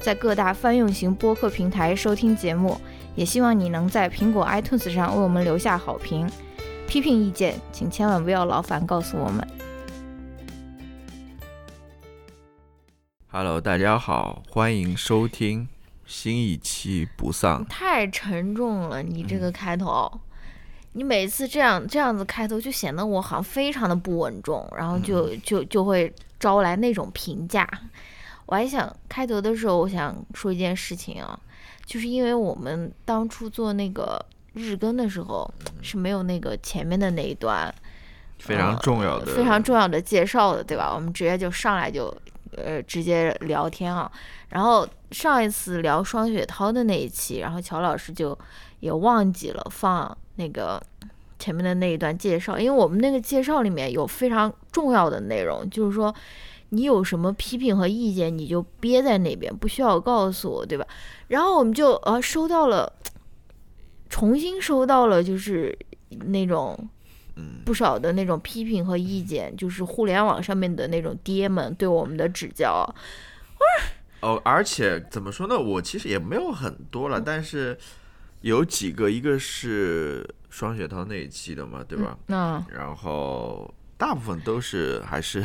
在各大泛用型播客平台收听节目，也希望你能在苹果 iTunes 上为我们留下好评。批评意见，请千万不要劳烦告诉我们。Hello，大家好，欢迎收听新一期不丧。太沉重了，你这个开头，你每次这样这样子开头，就显得我好像非常的不稳重，然后就就就会招来那种评价。我还想开头的时候，我想说一件事情啊，就是因为我们当初做那个日更的时候是没有那个前面的那一段非常重要的、非常重要的介绍的，对吧？我们直接就上来就呃直接聊天啊。然后上一次聊双雪涛的那一期，然后乔老师就也忘记了放那个前面的那一段介绍，因为我们那个介绍里面有非常重要的内容，就是说。你有什么批评和意见，你就憋在那边，不需要告诉我，对吧？然后我们就呃收到了，重新收到了，就是那种不少的那种批评和意见，就是互联网上面的那种爹们对我们的指教。哦，而且怎么说呢？我其实也没有很多了，但是有几个，一个是双雪涛那一期的嘛，对吧？嗯。然后大部分都是还是。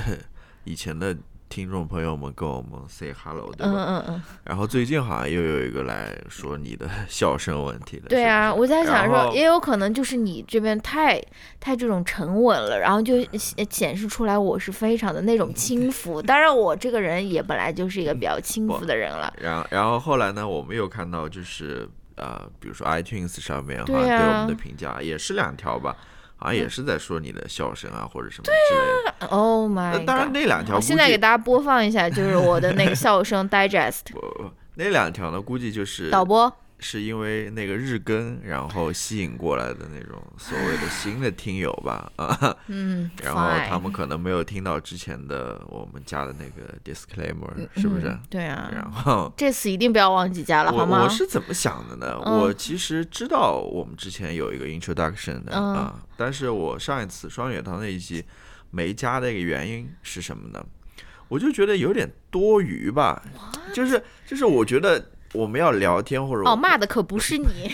以前的听众朋友们跟我们 say hello，对吧？嗯嗯嗯。然后最近好像又有一个来说你的笑声问题了。对啊，我在想说，也有可能就是你这边太太这种沉稳了，然后就显示出来我是非常的那种轻浮。当然，我这个人也本来就是一个比较轻浮的人了。然然后后来呢，我们又看到就是呃，比如说 iTunes 上面对我们的评价也是两条吧。好像也是在说你的笑声啊，或者什么之类的。Oh my！当然那两条，现在给大家播放一下，就是我的那个笑声 digest。不，那两条呢，估计就是导播。是因为那个日更，然后吸引过来的那种所谓的新的听友吧，啊，嗯，然后他们可能没有听到之前的我们加的那个 disclaimer，是不是？对啊。然后这次一定不要忘记加了，好吗？我是怎么想的呢？我其实知道我们之前有一个 introduction 的啊，但是我上一次双雪堂那一期没加的一个原因是什么呢？我就觉得有点多余吧，就是就是我觉得。我们要聊天或者哦骂的可不是你，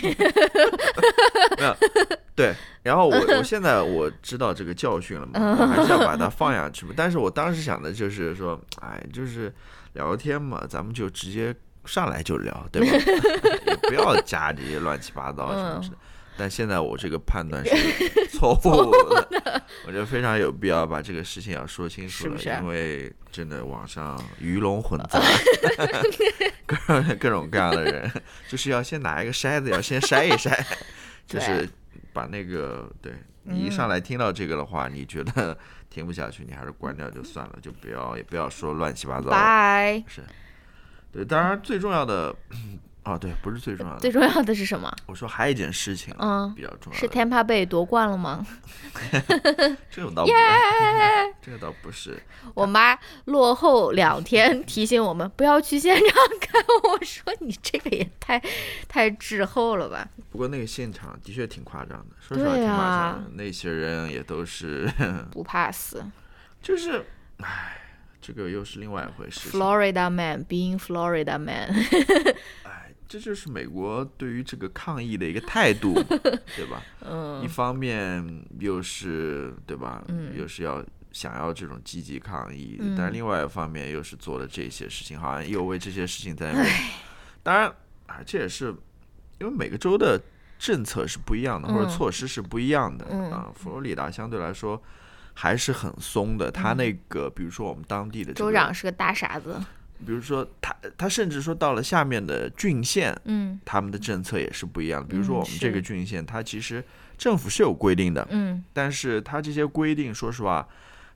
没有对，然后我我现在我知道这个教训了嘛，还是要把它放下去嘛。但是我当时想的就是说，哎，就是聊天嘛，咱们就直接上来就聊，对吧？也不要加这些乱七八糟什么的。但现在我这个判断是 错误的，我觉得非常有必要把这个事情要说清楚了，因为真的网上鱼龙混杂，各各种各样的人，就是要先拿一个筛子，要先筛一筛，就是把那个对你一上来听到这个的话，你觉得 听不下去，你还是关掉就算了，就不要也不要说乱七八糟。拜，是，对，当然最重要的。哦，对，不是最重要的。最重要的是什么？我说还有一件事情，嗯，比较重要。是 Tampa Bay 夺冠了吗？这个倒不 这个倒不是。我妈落后两天提醒我们不要去现场看，我说你这个也太太滞后了吧。不过那个现场的确挺夸张的，说实话挺夸张的。那些人也都是不怕死，就是，唉。这个又是另外一回事。Florida man being Florida man。哎，这就是美国对于这个抗议的一个态度，对吧？嗯。一方面又是对吧？嗯。又是要想要这种积极抗议，但另外一方面又是做了这些事情，好像又为这些事情在。当然，啊，这也是因为每个州的政策是不一样的，或者措施是不一样的。嗯。啊，佛罗里达相对来说。还是很松的，他那个，比如说我们当地的州长是个大傻子。比如说他，他甚至说到了下面的郡县，嗯，他们的政策也是不一样的。比如说我们这个郡县，它其实政府是有规定的，嗯，但是它这些规定，说实话，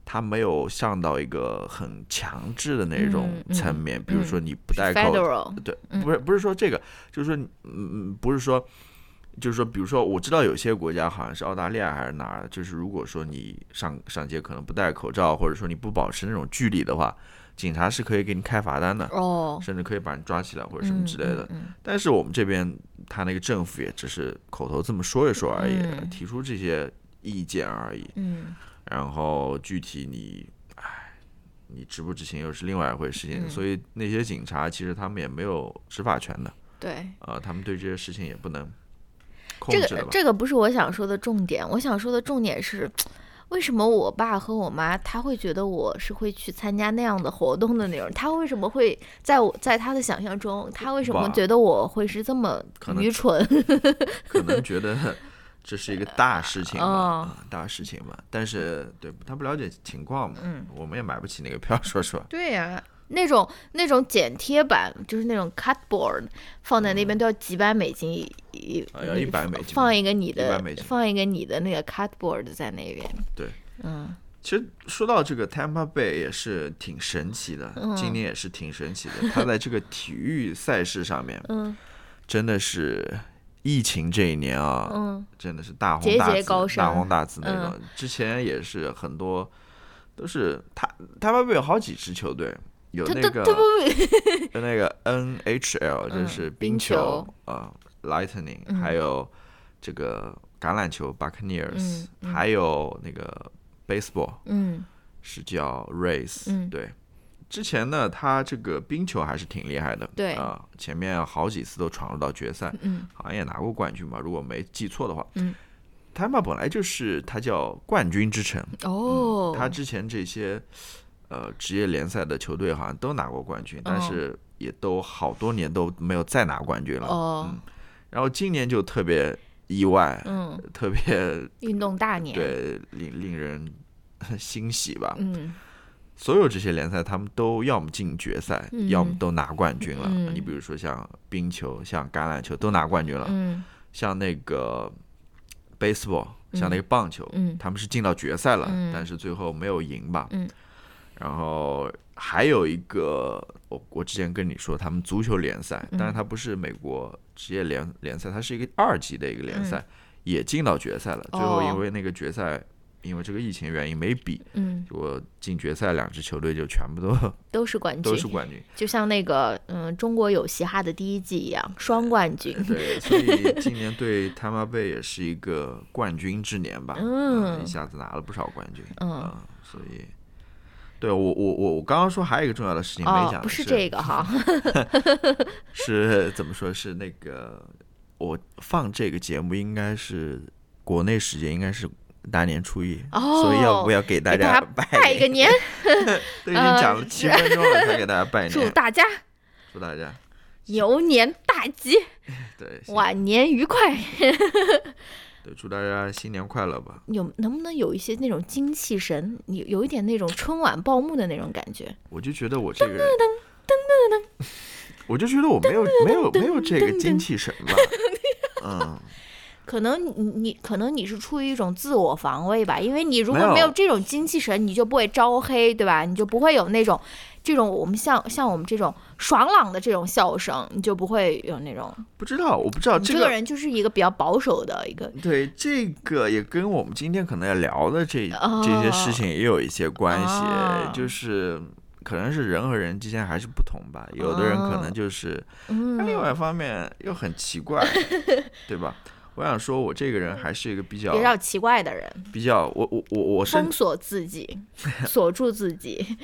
它没有上到一个很强制的那种嗯嗯层面，比如嗯说你不戴口罩对，嗯。不是不是说这个，就是说，嗯，嗯不是说，就是说，比如说，我知道有些国家好像是澳大利亚还是哪儿，就是如果说你上上街可能不戴口罩，或者说你不保持那种距离的话，警察是可以给你开罚单的，哦，甚至可以把你抓起来或者什么之类的。嗯嗯但是我们这边他那个政府也只是口头这么说一说而已，嗯提出这些意见而已。嗯然后具体你，唉，你执不执行又是另外一回事情。嗯所以那些警察其实他们也没有执法权的。对。啊，他们对这些事情也不能控这？个这个不是我想说的重点，我想说的重点是，为什么我爸和我妈他会觉得我是会去参加那样的活动的那种？他为什么会在我在他的想象中，他为什么觉得我会是这么愚蠢？可能觉得这是一个大事情嘛，大事情嘛。但是对他不了解情况嘛，嗯，我们也买不起那个票，说实话。对呀、那种那种剪贴板，就是那种 cardboard，放在那边都要几百美金一一，啊要100美金。放一个你100的放一个你的那个 cardboard 在那边。对，嗯。其实说到这个 Tampa Bay 也是挺神奇的，嗯。今年也是挺神奇的。他在这个体育赛事上面，嗯。真的是疫情这一年啊，嗯。真的是大红大紫、节高大红大紫那种。之前也是很多都是他他们有好几支球队，有那个他不有那个 NHL 就嗯是冰冰球啊、Lightning，、嗯。还有这个橄榄球 Buccaneers，、还有那个 Baseball 嗯。是叫 Rays，、嗯。对。之前呢，他这个冰球还是挺厉害的，对。啊、前面好几次都闯入到决赛，嗯。好像也拿过冠军吧，如果没记错的话。嗯，他们本来就是他叫冠军之城，哦，他之前这些呃职业联赛的球队好像都拿过冠军，但哦是也都好多年都没有再拿冠军了。哦嗯，然后今年就特别意外，嗯，特别运动大年，对令令人 欣喜吧。嗯所有这些联赛，他们都要么进决赛，嗯要么都拿冠军了。嗯你比如说像冰球、像橄榄球都拿冠军了，嗯像那个 baseball，像那个棒球，嗯他们是进到决赛了，嗯但是最后没有赢吧。嗯然后还有一个，我我之前跟你说，他们足球联赛，嗯。但是它不是美国职业联联赛，它是一个二级的一个联赛，嗯。也进到决赛了。最后哦因为那个决赛，因为这个疫情原因没比，嗯，我进决赛两支球队就全部都 都是冠军，都是冠军。就像那个嗯中国有嘻哈的第一季一样，双冠军。对，所以今年对他妈贝也是一个冠军之年吧，嗯。一下子拿了不少冠军，嗯。啊所以，对我我我我刚刚说还有一个重要的事情没讲，，哦不是这个哈，是怎么说？是那个我放这个节目应该是国内时间应该是大年初一，哦所以要不要给大家拜拜一个年，都已经讲了七分钟了，才给大家拜年，祝大家祝大家牛年大吉，对晚年愉快。对祝大家新年快乐吧。有能不能有一些那种精气神，有有一点那种春晚报幕的那种感觉？我就觉得我这个人，我就觉得我没有没有没有这个精气神吧，嗯，可能你你可能你是出于一种自我防卫吧，因为你如果没有这种精气神，你就不会招黑，对吧？你就不会有那种这种我们像像我们这种爽朗的这种笑声，你就不会有那种。不知道，我不知道你这个这个人就是一个比较保守的一个，对这个也跟我们今天可能要聊的这、哦这些事情也有一些关系，哦就是可能是人和人之间还是不同吧。有的人可能就是，嗯但另外一方面又很奇怪，对吧？我想说，我这个人还是一个比较比较奇怪的人，比较，我我我我是封锁自己，锁住自己。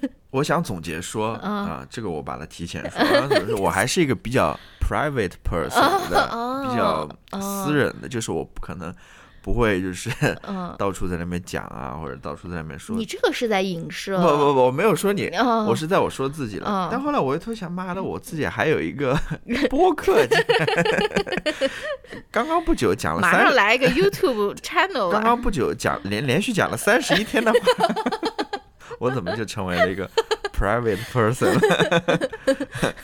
我想总结说嗯啊、这个我把它提前说，我想说我还是一个比较 private person 的，哦比较哦私人的，就是我不可能不会就是嗯，到处在那边讲啊，或者到处在那边说。你这个是在影射。不不不，我没有说你，哦我是在我说自己了。嗯但后来我又突然想，妈的，我自己还有一个 播客，刚刚不久讲了马上三，来一个 YouTube channel。刚刚不久讲连连续讲了三十一天的话，我怎么就成为了一个 private person？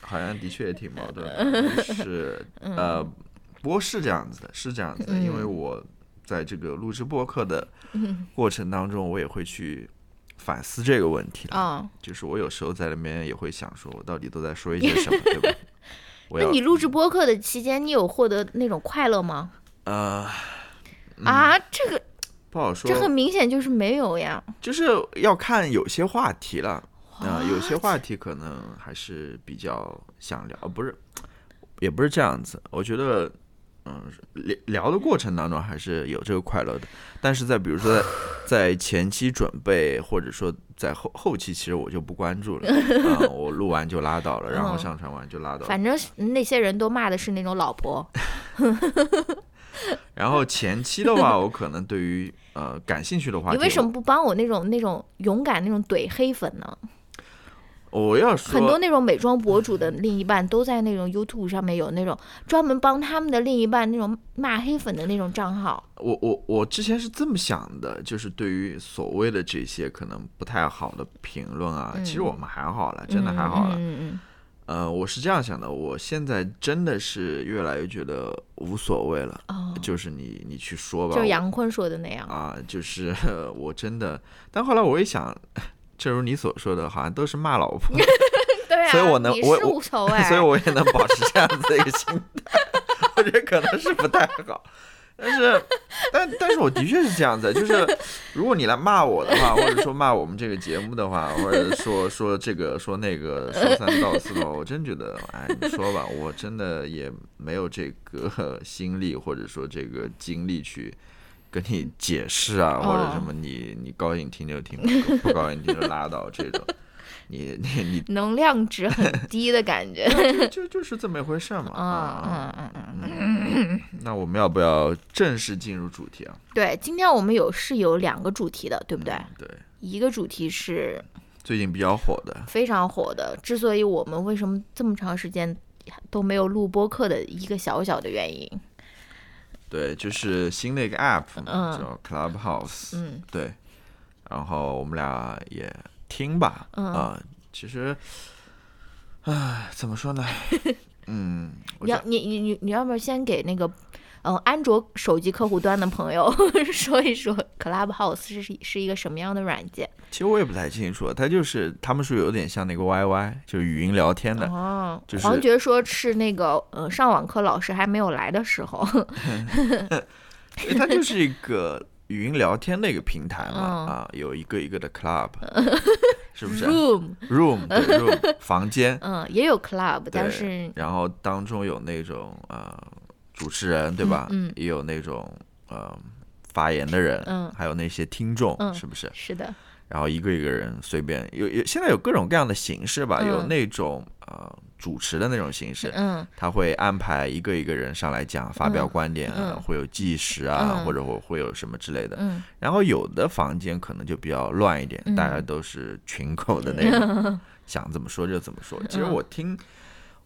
好像的确也挺矛盾的，是呃，不过是这样子的，是这样子的，因为嗯我在这个录制播客的嗯过程当中，我也会去反思这个问题的。啊，就是我有时候在里面也会想，说我到底都在说一些什么，对吧？那你录制播客的期间，你有获得那种快乐吗？呃啊，这个不好说这，很明显就是没有呀。就是要看有些话题了。啊、有些话题可能还是比较想聊，不是，也不是这样子。我觉得，嗯，聊聊的过程当中还是有这个快乐的，但是在比如说在在前期准备，或者说在后后期，其实我就不关注了。啊、我录完就拉倒了，然后嗯上传完就拉倒了。反正那些人都骂的是那种老婆。然后前期的话，我可能对于呃感兴趣的话，你为什么不帮我那种那种勇敢那种怼黑粉呢？我要说很多那种美妆博主的另一半都在那种 YouTube 上面有那种专门帮他们的另一半那种骂黑粉的那种账号。我我我之前是这么想的，就是对于所谓的这些可能不太好的评论啊，其实我们还好了，真的还好了。嗯嗯呃，我是这样想的，我现在真的是越来越觉得无所谓了，嗯，哦，就是你你去说吧，就杨坤说的那样。啊，就是 我真的，但后来我一想，正如你所说的，好像都是骂老婆，对啊，所以我能我无所谓，所以我也能保持这样子的一个心态，我觉得可能是不太好。但是，但但是我的确是这样子，就是如果你来骂我的话，或者说骂我们这个节目的话，或者说说这个说那个说三道四的话，我真觉得，哎，你说吧，我真的也没有这个心力，或者说这个精力去跟你解释啊，或者什么你你高兴听就听，不不高兴听就拉倒这种。你你你 能量值很低的感觉。就就是这么一回事儿嘛。嗯啊，嗯嗯嗯，那我们要不要正式进入主题啊？对，今天我们有是有两个主题的，对不对？嗯对，一个主题是最近比较火的，非常火的，之所以我们为什么这么长时间都没有录播客的一个小小的原因。对，就是新的一个 app 叫 Clubhouse。嗯对，然后我们俩也听吧。嗯啊，其实，唉，怎么说呢？嗯，你要你你你你要不要先给那个嗯安卓手机客户端的朋友 说一说 Clubhouse 是是一个什么样的软件？其实我也不太清楚，它就是他们说有点像那个 YY，就是语音聊天的。哦，就是黄觉说是那个呃上网课老师还没有来的时候，因 为它就是一个语音聊天的一个平台嘛，嗯啊，有一个一个的 club，是不是 Room，？room 对 room 房间，嗯，也有 Club，但是然后当中有那种呃主持人对吧？嗯嗯也有那种呃发言的人，嗯还有那些听众，嗯是不是？是的，然后一个一个人随便有有，现在有各种各样的形式吧，嗯有那种呃主持的那种形式，嗯。他会安排一个一个人上来讲，发表嗯。观点会有计时啊，嗯。或者会会有什么之类的。嗯。然后有的房间可能就比较乱一点，嗯。大家都是群口的那种，想怎么说就怎么说。其实嗯我听，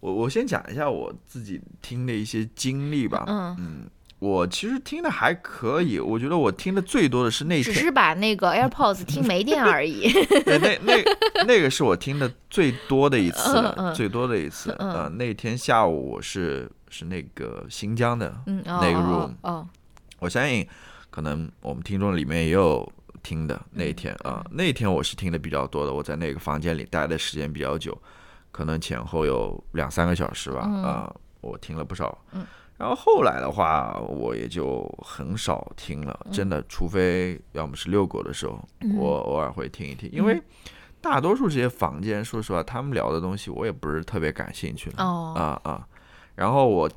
我我先讲一下我自己听的一些经历吧。嗯，嗯，我其实听的还可以，我觉得我听的最多的是那天，只是把那个 AirPods 听没电而已。对，那那那个是我听的最多的一次了，最多的一次。嗯呃，那天下午我是是那个新疆的，那个哦 room 哦，我相信可能我们听众里面也有听的那一天啊、那一天我是听的比较多的，我在那个房间里待的时间比较久，可能前后有两三个小时吧啊、嗯我听了不少。嗯然后后来的话，我也就很少听了，真的，除非要么是遛狗的时候，嗯。我偶尔会听一听，因为大多数这些房间，说实话，他们聊的东西我也不是特别感兴趣的。哦，啊啊，然后我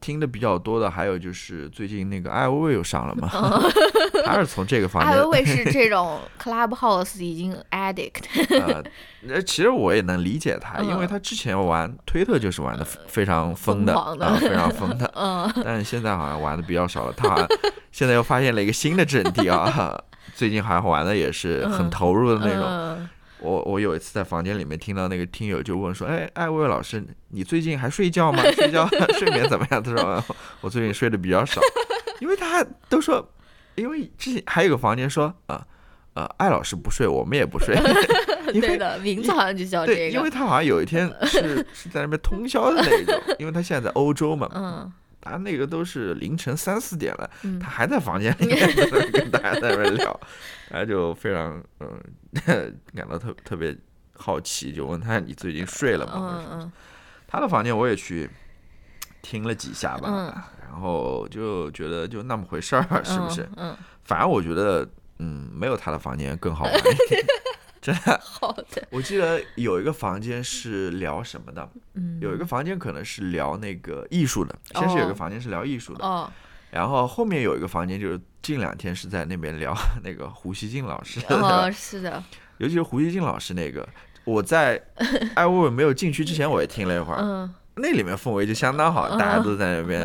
听的比较多的还有就是最近那个艾薇薇又上了嘛，他是从这个方面艾薇薇是这种 Clubhouse 已经 addict，呃，呃其实我也能理解他，因为嗯他之前玩推特就是玩的非常疯的啊，非常疯的，嗯但是现在好像玩的比较少了，他好像现在又发现了一个新的阵地啊。最近好像玩的也是很嗯投入的那种。嗯我我有一次在房间里面听到那个听友就问说：“哎，艾薇薇老师，你最近还睡觉吗？睡觉 睡眠怎么样？”他说：“呃 我最近睡得比较少，因为他都说，因为之前还有个房间说啊呃艾老师不睡，我们也不睡，对的，名字好像就叫对，这个，因为他好像有一天是是在那边通宵的那种，因为他现在在欧洲嘛，嗯啊，那个都是凌晨三四点了，嗯他还在房间里面 跟大家在那边聊，他就非常嗯 感到特特别好奇，就问他你最近睡了吗？他的房间我也去听了几下吧，嗯然后就觉得就那么回事儿，是不是？嗯，嗯反而我觉得嗯没有他的房间更好玩一点。真的，好的，我记得有一个房间是聊什么的，嗯，有一个房间可能是聊那个艺术的，先是有一个哦房间是聊艺术的，哦。然后后面有一个房间就是近两天是在那边聊 那个胡锡进老师的，哦，是的，尤其是胡锡进老师那个，我在艾薇薇没有进去之前我也听了一会儿，嗯那里面氛围就相当好，嗯大家都在那边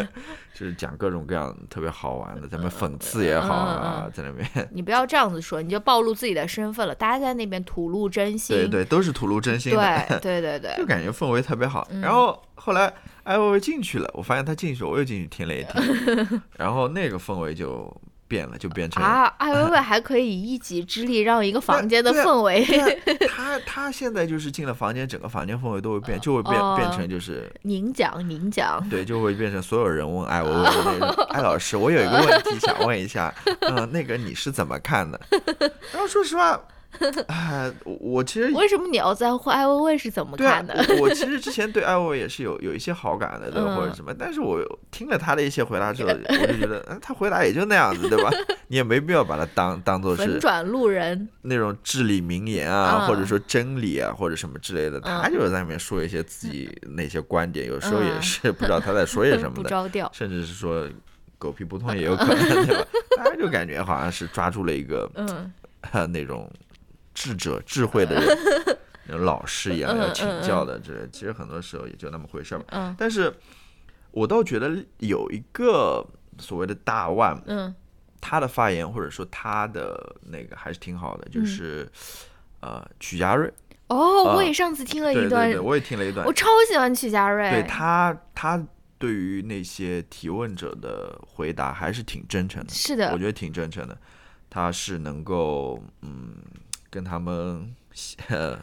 就是讲各种各样特别好玩的，在那边讽刺也好啊，嗯在那边你不要这样子说，你就暴露自己的身份了。大家在那边吐露真心，对对都是吐露真心的，对对对就，感觉氛围特别好。嗯然后后来艾薇薇进去了，我发现她进去，我又进去听了一听，然后那个氛围就变了，就变成啊，艾薇薇还可以以一己之力让一个房间的氛围 他他现在就是进了房间，整个房间氛围都会变，就会变哦变成就是您讲您讲，对，就会变成所有人问艾薇薇的那种。艾老师，我有一个问题想问一下，嗯、那个你是怎么看的？然后说实话，哎，我我其实为什么你要在乎艾薇薇是怎么看的？，我我 其实之前对艾薇薇也是有有一些好感的，对或者什么，但是我听了他的一些回答之后，我就觉得，嗯，他回答也就那样子，对吧？你也没必要把它当当做是粉转路人，那种至理名言啊，嗯或者说真理啊，或者什么之类的，他嗯就是在那面说一些自己那些观点，有时候也嗯是不知道他在说些什么不的，着调。甚至是说狗屁不通也有可能，对吧？大家就感觉好像是抓住了一个嗯呃那种智者、智慧的人，老师一样要请教的，这其实很多时候也就那么回事儿吧。嗯。但是我倒觉得有一个所谓的大腕，嗯。他的发言或者说他的那个还是挺好的，就嗯。是、呃曲家瑞，哦，啊我也上次听了一段。我也听了一段。我，超喜欢曲家瑞。对他他对于那些提问者的回答还是挺真诚的，是的。我，觉得挺真诚的，他是能够嗯跟他们呃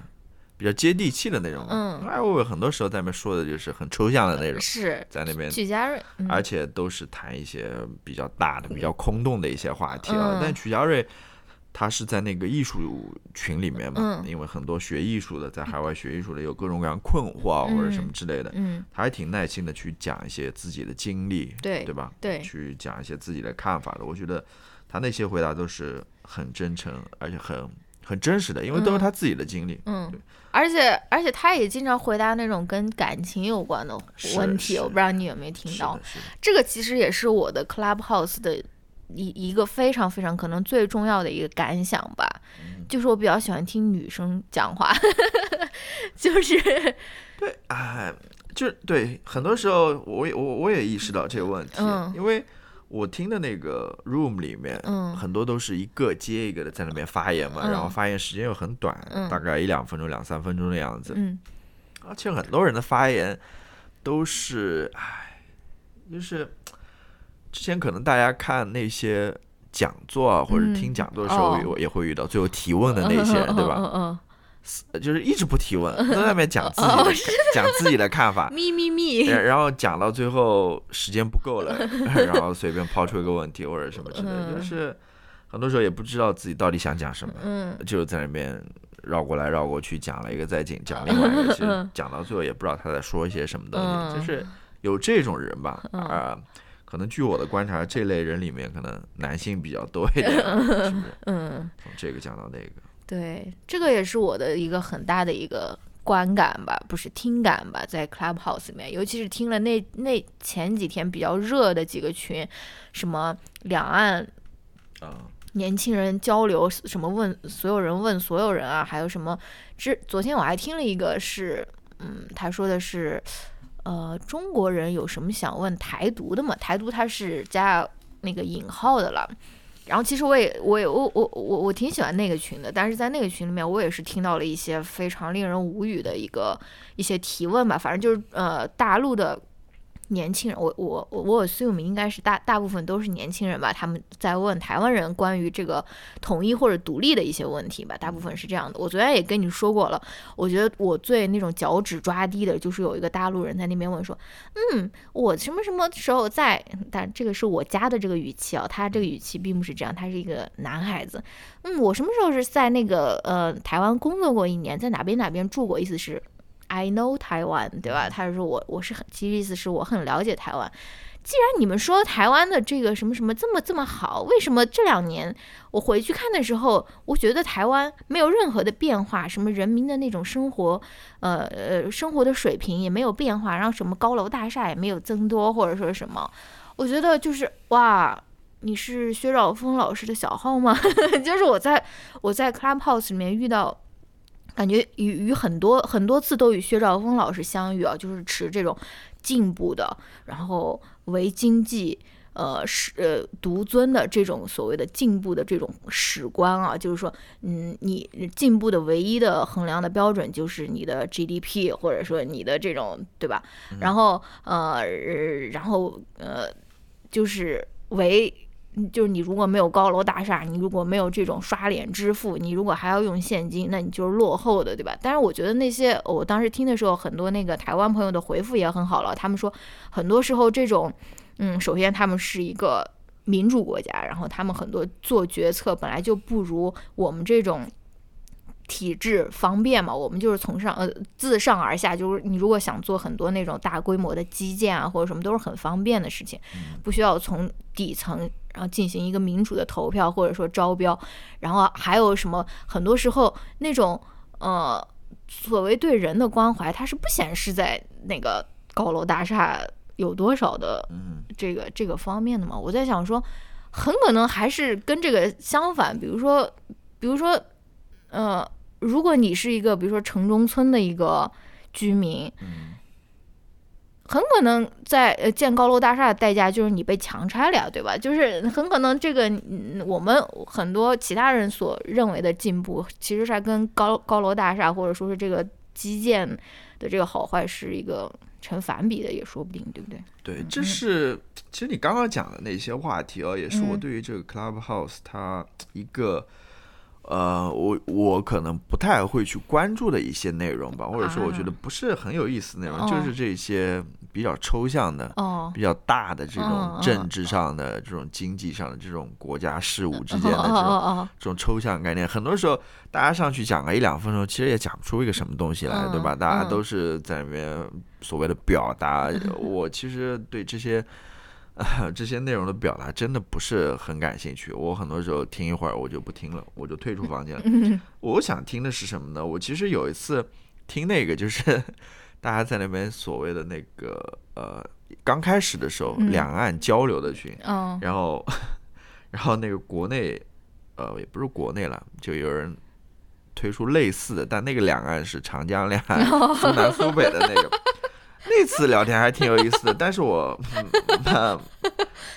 比较接地气的那种，嗯。艾薇薇很多时候在那边说的就是很抽象的那种，是在那边曲家瑞，嗯。而且都是谈一些比较大的、比较空洞的一些话题啊。嗯。但曲家瑞他是在那个艺术群里面嘛，嗯。因为很多学艺术的在海外学艺术的有各种各样困惑啊、或者什么之类的，嗯，他还挺耐心的去讲一些自己的经历，对对吧？对。去讲一些自己的看法的。我觉得他那些回答都是很真诚，而且很很真实的，因为都是嗯。他自己的经历。嗯对，而且而且他也经常回答那种跟感情有关的问题，我不知道你有没有听到这个其实也是我的 Clubhouse 的一一个非常非常可能最重要的一个感想吧，嗯。就是我比较喜欢听女生讲话，就是对，哎，就是对，很多时候我也我我也意识到这个问题，嗯。因为我听的那个 room 里面，嗯。很多都是一个接一个的在那边发言嘛，嗯。然后发言时间又很短，嗯。大概一两分钟、两三分钟的样子，嗯。而且很多人的发言都是，唉，就是之前可能大家看那些讲座啊，或者嗯。听讲座的时候，哦。也也会遇到最后提问的那些人，对吧？嗯嗯呃就是一直不提问，都 在那边讲自己哦的讲自己的看法。嗯，，咪咪咪，然然后讲到最后时间不够了，然后随便抛出一个问题或者什么之类就是很多时候也不知道自己到底想讲什么，嗯。就在那边绕过来绕过去讲了一个再讲讲另 外一个，其实嗯。讲到最后也不知道他在说一些什么东西，嗯。就是有这种人吧，嗯。啊、可能据我的观察，这类人里面可能男性比较多一点，是不是？嗯，从这个讲到那个，对，这个也是我的一个很大的一个观感吧，不是听感吧，在 Clubhouse 里面，尤其是听了那那前几天比较热的几个群，什么两岸啊、年轻人交流，什么问所有人问所有人啊，还有什么？之昨天我还听了一个是，嗯，他说的是，呃，中国人有什么想问台独的嘛？台独他是加那个引号的了。然后其实我也我也我我我我挺喜欢那个群的，但是在那个群里面，我也是听到了一些非常令人无语的一个一些提问吧。反正就是呃，大陆的年轻人，我我我我 assume 应该是大大部分都是年轻人吧，他们在问台湾人关于这个统一或者独立的一些问题吧，大部分是这样的。我昨天也跟你说过了，我觉得我最那种脚趾抓地的就是有一个大陆人在那边问说，嗯，我什么什么时候在？但这个是我家的这个语气啊，他这个语气并不是这样，他是一个男孩子，嗯，我什么时候是在那个呃台湾工作过一年，在哪边哪边住过，意思是。I know Taiwan，对吧？他说我我是很，其实意思是我很了解台湾。既然你们说台湾的这个什么什么这么这么好，为什么这两年我回去看的时候，我觉得台湾没有任何的变化，什么人民的那种生活，呃呃生活的水平也没有变化，然后什么高楼大厦也没有增多，或者说什么？我觉得就是哇，你是薛兆丰老师的小号吗？就是我在我在 Clubhouse 里面遇到。感觉与与很多很多次都与薛兆丰老师相遇啊，就是持这种进步的，然后唯经济呃是呃独尊的这种所谓的进步的这种史观啊，就是说，嗯，你进步的唯一的衡量的标准就是你的 GDP，或者说你的这种对吧？然后呃，然后呃，就是唯。就是你如果没有高楼大厦，你如果没有这种刷脸支付，你如果还要用现金，那你就是落后的，对吧？但是我觉得那些我当时听的时候，很多那个台湾朋友的回复也很好了。他们说，很多时候这种，嗯，首先他们是一个民主国家，然后他们很多做决策本来就不如我们这种。体制方便嘛？我们就是从上呃自上而下，就是你如果想做很多那种大规模的基建啊或者什么，都是很方便的事情，不需要从底层然后进行一个民主的投票或者说招标，然后还有什么？很多时候那种呃所谓对人的关怀，它是不显示在那个高楼大厦有多少的这个这个方面的嘛？我在想说，很可能还是跟这个相反，比如说比如说呃。如果你是一个，比如说城中村的一个居民，很可能在呃建高楼大厦的代价就是你被强拆了呀，对吧？就是很可能这个我们很多其他人所认为的进步，其实是跟高高楼大厦或者说是这个基建的这个好坏是一个成反比的，也说不定，对不对？对，这是其实你刚刚讲的那些话题哦，也是我对于这个 Clubhouse 它一个。呃，我我可能不太会去关注的一些内容吧，或者说我觉得不是很有意思内容，就是这些比较抽象的、比较大的这种政治上的、这种经济上的、这种国家事务之间的这种这种抽象概念。很多时候大家上去讲个一两分钟，其实也讲不出一个什么东西来，对吧？大家都是在里面所谓的表达。我其实对这些。这些内容的表达真的不是很感兴趣，我很多时候听一会儿我就不听了，我就退出房间了。我想听的是什么呢？我其实有一次听那个，就是 大家在那边所谓的那个呃，刚开始的时候两岸交流的群，然后然后那个国内呃也不是国内了，就有人推出类似的，但那个两岸是长江两岸，苏南苏北的那个。那次聊天还挺有意思的，但是我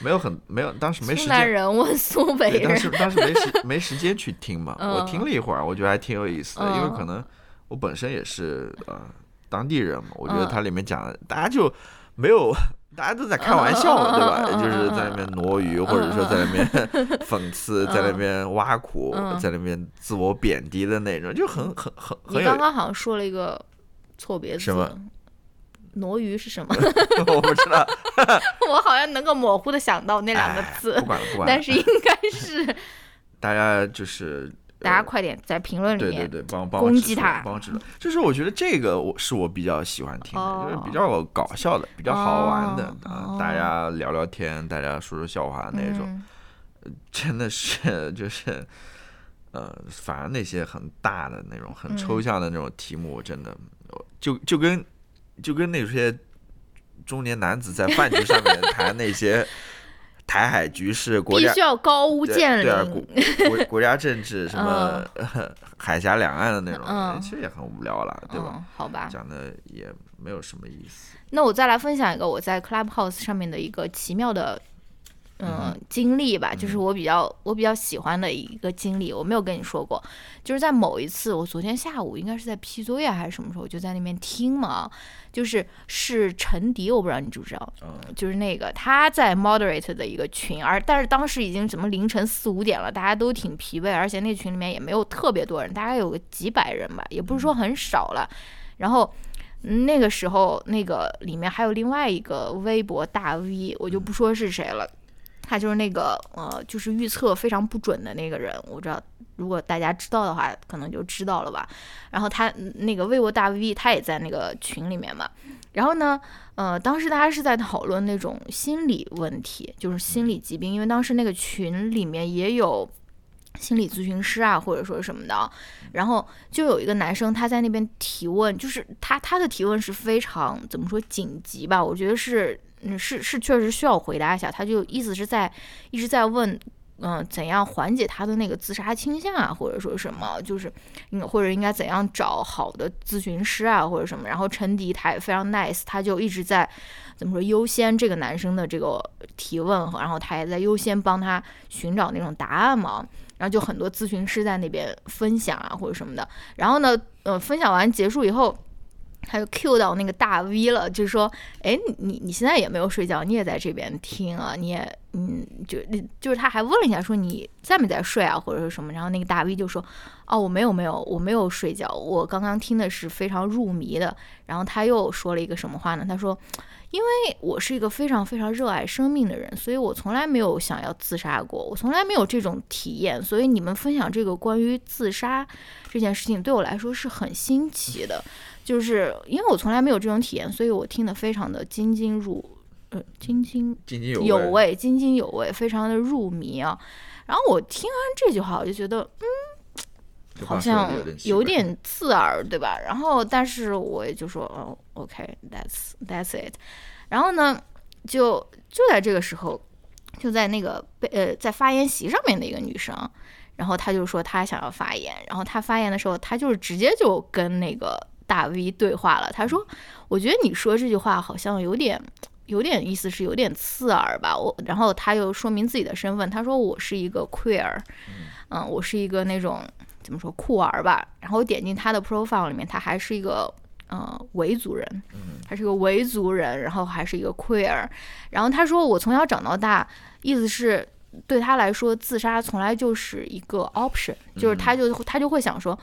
没有很没有，当时没时间。南人问苏北人，当时当时没时没时间去听嘛。我听了一会儿，我觉得还挺有意思的，因为可能我本身也是呃当地人嘛。我觉得它里面讲的，大家就没有，大家都在开玩笑，对吧？就是在那边挪鱼，或者说在那边讽刺，在那边挖苦，在那边自我贬低的那种，就很很很很有。你刚刚好像说了一个错别字。什么？挪鱼是什么？我不知道，我好像能够模糊的想到那两个字，不管不管，但是应该是大家就是大家快点在评论里面对对对帮帮攻击他，帮指就是我觉得这个我是我比较喜欢听的，就是比较搞笑的，比较好玩的啊，大家聊聊天，大家说说笑话那种，真的是就是呃，反而那些很大的那种很抽象的那种题目，真的就就跟。就跟那些中年男子在饭局上面谈那些 台海局势、国家必须要高屋建瓴，国国家政治什么 海峡两岸的那种，其实也很无聊了，对吧？好吧，讲的也没有什么意思。那我再来分享一个我在 Clubhouse 上面的一个奇妙的嗯经历吧，就是我比较我比较喜欢的一个经历，我没有跟你说过，就是在某一次，我昨天下午应该是在批作业还是什么时候，我就在那边听嘛，就是是陈迪，我不知道你知不知道，就是那个他在 moderate 的一个群，而但是当时已经什么凌晨四五点了，大家都挺疲惫，而且那群里面也没有特别多人，大概有个几百人吧，也不是说很少了，然后。那个时候，那个里面还有另外一个微博大 V，我就不说是谁了。他就是那个呃，就是预测非常不准的那个人。我知道，如果大家知道的话，可能就知道了吧。然后他那个微博大 V，他也在那个群里面嘛。然后呢，呃，当时大家是在讨论那种心理问题，就是心理疾病，因为当时那个群里面也有。心理咨询师啊，或者说什么的，然后就有一个男生他在那边提问，就是他他的提问是非常怎么说紧急吧？我觉得是，嗯，是是确实需要回答一下。他就意思是在一直在问，嗯，怎样缓解他的那个自杀倾向啊，或者说什么，就是嗯，或者应该怎样找好的咨询师啊，或者什么。然后陈迪他也非常 nice，他就一直在怎么说优先这个男生的这个提问，然后他也在优先帮他寻找那种答案嘛。然后就很多咨询师在那边分享啊或者什么的，然后呢，呃，分享完结束以后，他就 Q 到那个大 V 了，就是说，哎，你你现在也没有睡觉，你也在这边听啊，你也，嗯，就就是他还问了一下，说你在没在睡啊，或者是什么，然后那个大 V 就说，哦，我没有没有，我没有睡觉，我刚刚听的是非常入迷的，然后他又说了一个什么话呢？他说。因为我是一个非常非常热爱生命的人，所以我从来没有想要自杀过，我从来没有这种体验。所以你们分享这个关于自杀这件事情，对我来说是很新奇的，就是因为我从来没有这种体验，所以我听得非常的津津入，呃，津津津津有味，津津有味，非常的入迷啊。然后我听完这句话，我就觉得，嗯，好像有点刺耳，对吧？然后，但是我也就说，哦，OK，that's that's it。然后呢，就就在这个时候，就在那个被呃在发言席上面的一个女生，然后她就说她想要发言，然后她发言的时候，她就是直接就跟那个大 V 对话了。他说：“我觉得你说这句话好像有点有点意思，是有点刺耳吧？”我然后他又说明自己的身份，他说：“我是一个 queer，嗯，我是一个那种怎么说酷儿吧。”然后点进他的 profile 里面，他还是一个。呃，维族人，他是个维族人，然后还是一个 queer，然后他说我从小长到大，意思是对他来说自杀从来就是一个 option，就是他就他就会想说，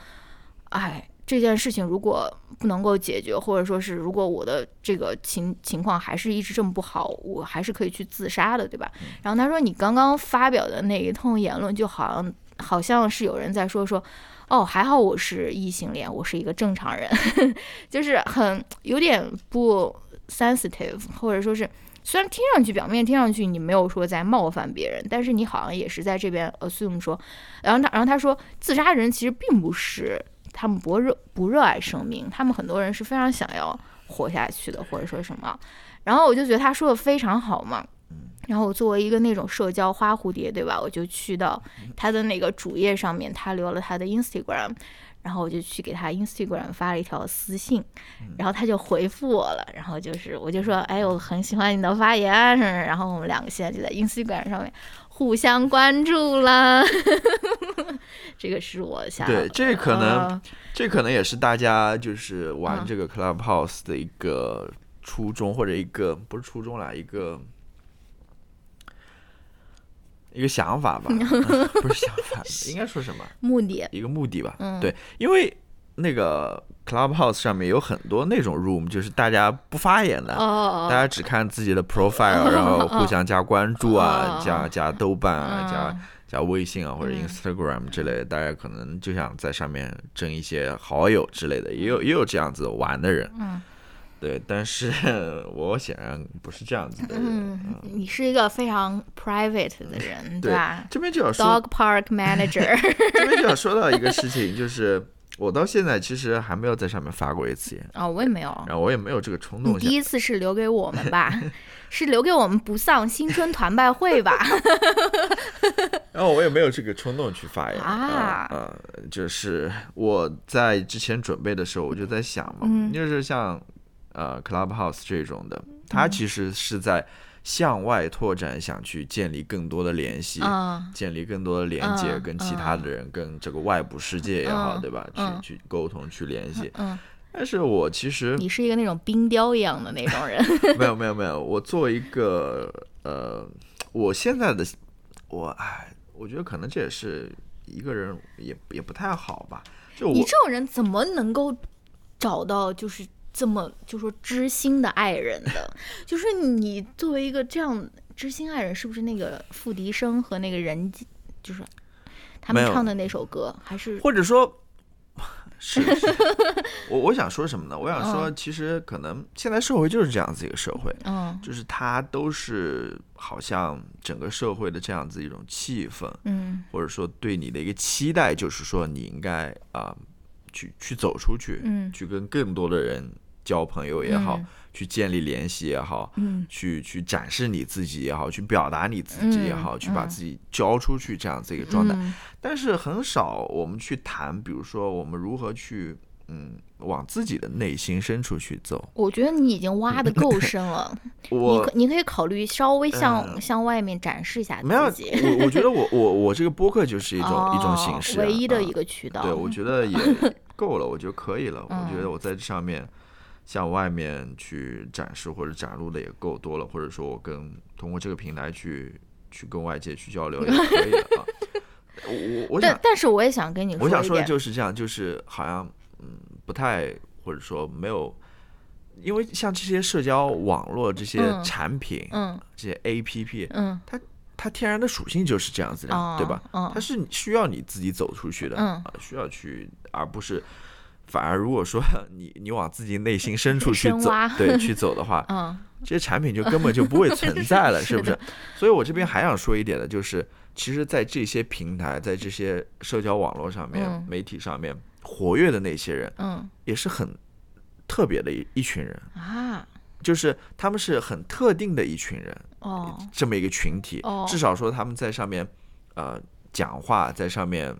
哎，这件事情如果不能够解决，或者说是如果我的这个情情况还是一直这么不好，我还是可以去自杀的，对吧？然后他说你刚刚发表的那一通言论，就好像好像是有人在说说。哦，还好我是异性恋，我是一个正常人，就是很有点不 sensitive，或者说是虽然听上去表面听上去你没有说在冒犯别人，但是你好像也是在这边 assume 说，然后他然后他说自杀人其实并不是他们不热不热爱生命，他们很多人是非常想要活下去的，或者说什么，然后我就觉得他说的非常好嘛。然后我作为一个那种社交花蝴蝶，对吧？我就去到他的那个主页上面，他留了他的 Instagram，然后我就去给他 Instagram 发了一条私信，然后他就回复我了，然后就是我就说，哎，我很喜欢你的发言，然后我们两个现在就在 Instagram 上面互相关注啦。这个是我想对，这可能这可能也是大家就是玩这个 Clubhouse 的一个初衷，或者一个不是初衷啦，一个。一个想法吧，不是想法，应该说什么？目的，一个目的吧。对，因为那个 Clubhouse 上面有很多那种 room，就是大家不发言的，大家只看自己的 profile，然后互相加关注啊，加加豆瓣啊，加加微信啊或者 Instagram 之类的，大家可能就想在上面争一些好友之类的，也有也有这样子玩的人。对，但是 我显然不是这样子的人。嗯，你是一个非常 private 的人，对吧？这边就要说 dog park manager。这边就要说到一个事情，就是我到现在其实还没有在上面发过一次言。哦，我也没有。然后我也没有这个冲动。你第一次是留给我们吧？是留给我们不丧新春团拜会吧？然后我也没有这个冲动去发言啊。呃，就是我在之前准备的时候，我就在想嘛，就是像。呃，Clubhouse 这种的，它其实是在向外拓展，想去建立更多的联系，嗯，建立更多的连接，嗯跟其他的人，跟这个外部世界也好，嗯对吧？嗯去去沟通，去联系。嗯，但是我其实你是一个那种冰雕一样的那种人，没有没有没有，我作为一个呃，我现在的我哎，我觉得可能这也是一个人也也不太好吧。就我你这种人怎么能够找到就是这么就说知心的爱人的？就是你作为一个这样知心爱人，是不是那个付笛声和那个人就是他们唱的那首歌，还是或者说，是是，我我想说什么呢？我想说，嗯。其实可能现在社会就是这样子一个社会，嗯。就是它都是好像整个社会的这样子一种气氛，嗯。或者说对你的一个期待，就是说你应该啊、去去走出去，嗯。去跟更多的人交朋友也好，嗯。去建立联系也好，嗯。去去展示你自己也好，去表达你自己也好，嗯。去把嗯自己交出去这样子一个状态。嗯。但是很少我们去谈，比如说我们如何去嗯往自己的内心深处去走。我觉得你已经挖的够深了，你我可你可以考虑稍微向、嗯。向外面展示一下没有，自己，我我觉得我我我这个播客就是一种、一种形式唯一的一啊个渠道。对，我觉得也够了，我觉得可以了。我觉嗯。得我在这上面向外面去展示或者展露的也够多了，或者说我跟通过这个平台去去跟外界去交流也可以了啊。我我 但但是我也想跟你说我想说的就是这样，就是好像嗯不太或者说没有。因为像这些社交网络这些嗯产品，嗯这些 A P P，嗯它它天然的属性就是这样子的，哦对吧？嗯它是你需要你自己走出去的，嗯啊，需要去，而不是反而如果说 你你往自己内心深处去走，对，去走的话，嗯这些产品就根本就不会存在了，是 是不是？所以我这边还想说一点的就是，其实，在这些平台，在这些社交网络上面、嗯媒体上面活跃的那些人，嗯也是很特别的一一群人，啊就是他们是很特定的一群人，哦这么一个群体，哦至少说他们在上面，呃，讲话，在上面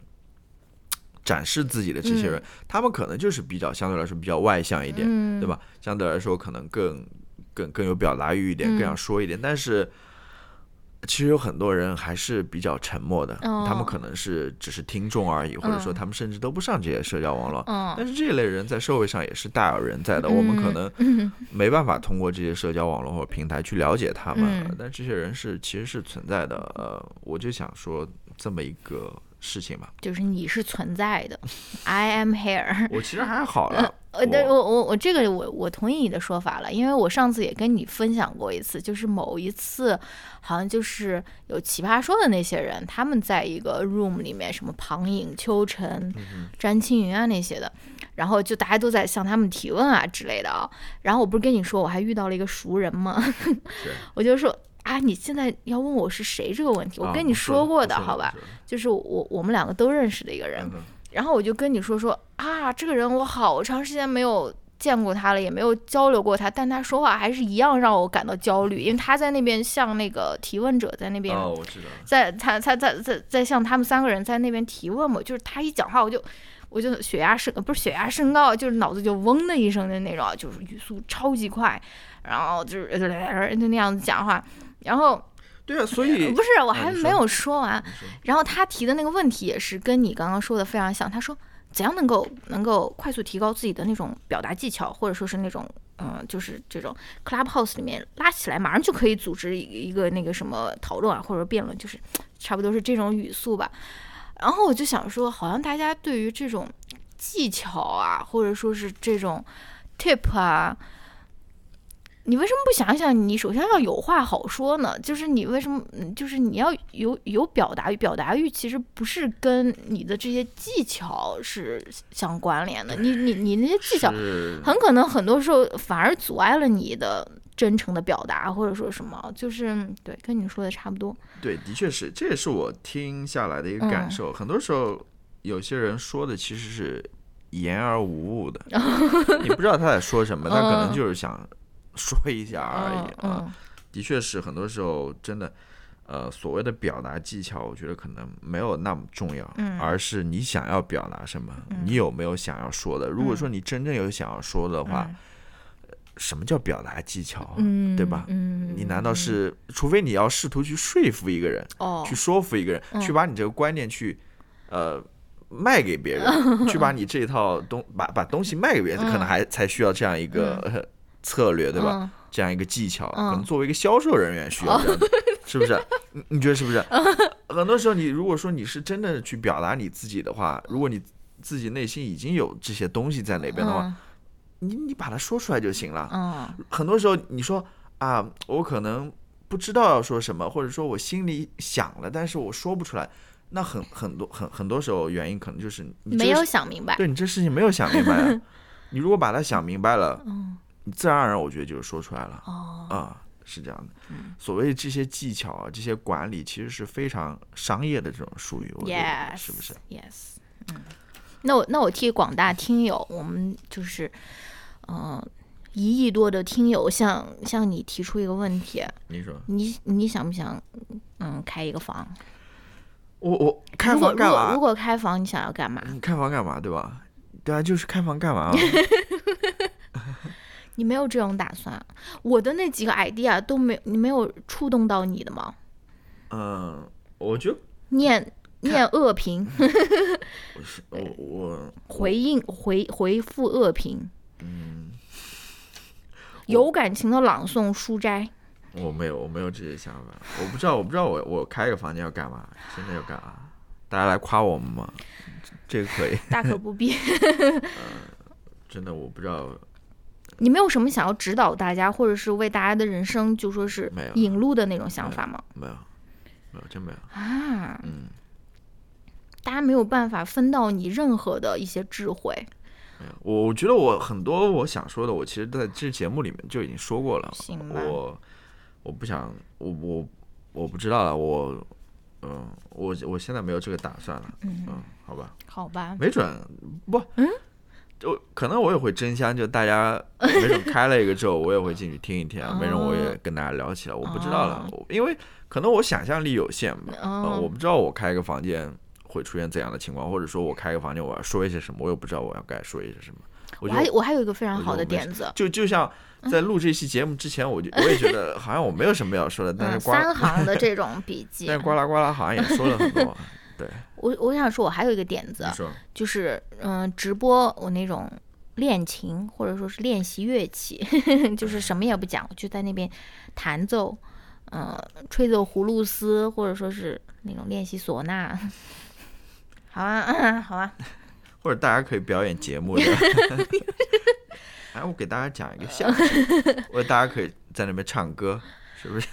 展示自己的这些人，他们可能就是比较相对来说比较外向一点，嗯对吧？相对来说可能更更更有表达欲一点，更想嗯说一点，但是。其实有很多人还是比较沉默的，哦他们可能是只是听众而已，或者说嗯他们甚至都不上这些社交网络。嗯但是这一类人在社会上也是大有人在的，我们可能嗯 没办法通过这些社交网络或者平台去了解他们，嗯但这些人是其实是存在的。呃，我就想说这么一个事情吧。就是你是存在的，I am here。我其实还好了，呃，但我我我我这个我我同意你的说法了，因为我上次也跟你分享过一次，就是某一次好像就是有奇葩说的那些人，他们在一个 room 里面，什么庞颖、秋晨、詹青云啊那些的，然后就大家都在向他们提问啊之类的啊。然后我不是跟你说我还遇到了一个熟人吗？是 我就说啊，你现在要问我是谁这个问题，我啊跟你说过的不好吧？就是我我们两个都认识的一个人，嗯然后我就跟你说说啊，这个人我好长时间没有见过他了，也没有交流过他，但他说话还是一样让我感到焦虑，因为他在那边向那个提问者在那边，哦，我知道，在他他在在在向他们三个人在那边提问嘛，就是他一讲话我就。我就血压升，不是血压升高，就是脑子就嗡的一声的那种，就是语速超级快，然后就是就那样子讲话，然后对啊，所以 不是我还没有说完，然后他提的那个问题也是跟你刚刚说的非常像。他说怎样能够能够快速提高自己的那种表达技巧，或者说是那种嗯、呃就是这种 Clubhouse 里面拉起来，马上就可以组织一一个那个什么讨论啊，或者辩论，就是差不多是这种语速吧。然后我就想说，好像大家对于这种技巧啊，或者说是这种 tip 啊，你为什么不想想，你首先要有话好说呢？就是你为什么，嗯就是你要有有表达欲，表达欲其实不是跟你的这些技巧是相关联的。你你你那些技巧，很可能很多时候反而阻碍了你的真诚的表达，或者说什么，就是对，跟你说的差不多。对，的确是，这也是我听下来的一个感嗯受。很多时候，有些人说的其实是言而无物的，你不知道他在说什么，他可能嗯就是想说一下而已嗯。啊。的确是，很多时候真的，呃，所谓的表达技巧，我觉得可能没有那么重要，嗯而是你想要表达什么，你有没有想要说的。如果说你真正有想要说的话，嗯。什么叫表达技巧啊？嗯，对吧嗯，你难道是，除非你要试图去说服一个人，哦。去说服一个人，嗯。去把你这个观念去，呃，卖给别人，去把你这一套东把把东西卖给别人，可能还才需要这样一个、呃策略，对吧？嗯这样一个技巧，嗯可能作为一个销售人员需要这样的，是不是？你你觉得是不是？很多时候，你如果说你是真的去表达你自己的话，如果你自己内心已经有这些东西在那边的话，你你把它说出来就行了。嗯很多时候你说啊，我可能不知道要说什么，或者说我心里想了，但是我说不出来。那很很多很很多时候原因可能就是你没有想明白，对你这事情没有想明白啊、你如果把它想明白了，嗯你自然而然我觉得就是说出来了哦，啊、是这样的。所谓这些技巧啊，这些管理其实是非常商业的这种术语，我觉得 Yes，是不是？Yes，嗯，那我那我替广大听友，我们就是，嗯、一亿多的听友向向你提出一个问题，你说你你想不想，嗯，开一个房？我我开房干嘛如果如？果开房，你想要干嘛？你开房干嘛？对吧？对啊，就是开房干嘛啊？你没有这种打算？我的那几个 idea 都没你没有触动到你的吗？嗯，我觉得念念恶评，我是我我回应回回复恶评，嗯，有感情的朗诵书斋。我没有我没有这些想法，我不知道我不知道我我开个房间要干嘛，真的要干嘛？大家来夸我们嘛，这个可以，大可不必。真的我不知道，你没有什么想要指导大家，或者是为大家的人生就说是引路的那种想法吗？没有没有真没有，啊，嗯，大家没有办法分到你任何的一些智慧。没有。我我觉得我很多我想说的，我其实在这节目里面就已经说过了，行吧。我我不想我我我不知道了，我嗯我我现在没有这个打算了，嗯，嗯，好吧。好吧，没准不，嗯，就可能我也会争相，就大家没准开了一个之后，我也会进去听一听啊，没准我也跟大家聊起来，我不知道了，因为可能我想象力有限吧，我不知道我开一个房间会出现怎样的情况，或者说我开一个房间我要说一些什么，我也不知道我要该说一些什么，我就我还我还有一个非常好的点子，就就像在录这期节目之前，我就我也觉得好像我没有什么要说的，但嗯，是呱，三行的这种笔记 但。是呱啦呱啦好像也说了很多，对，我我想说，我还有一个点子就是嗯、直播我那种练琴或者说是练习乐器，就是什么也不讲，就在那边弹奏，呃，吹奏葫芦丝，或者说是那种练习唢呐。好啊，嗯，好啊，或者大家可以表演节目的。哎，我给大家讲一个相声，或者大家可以在那边唱歌，是不是？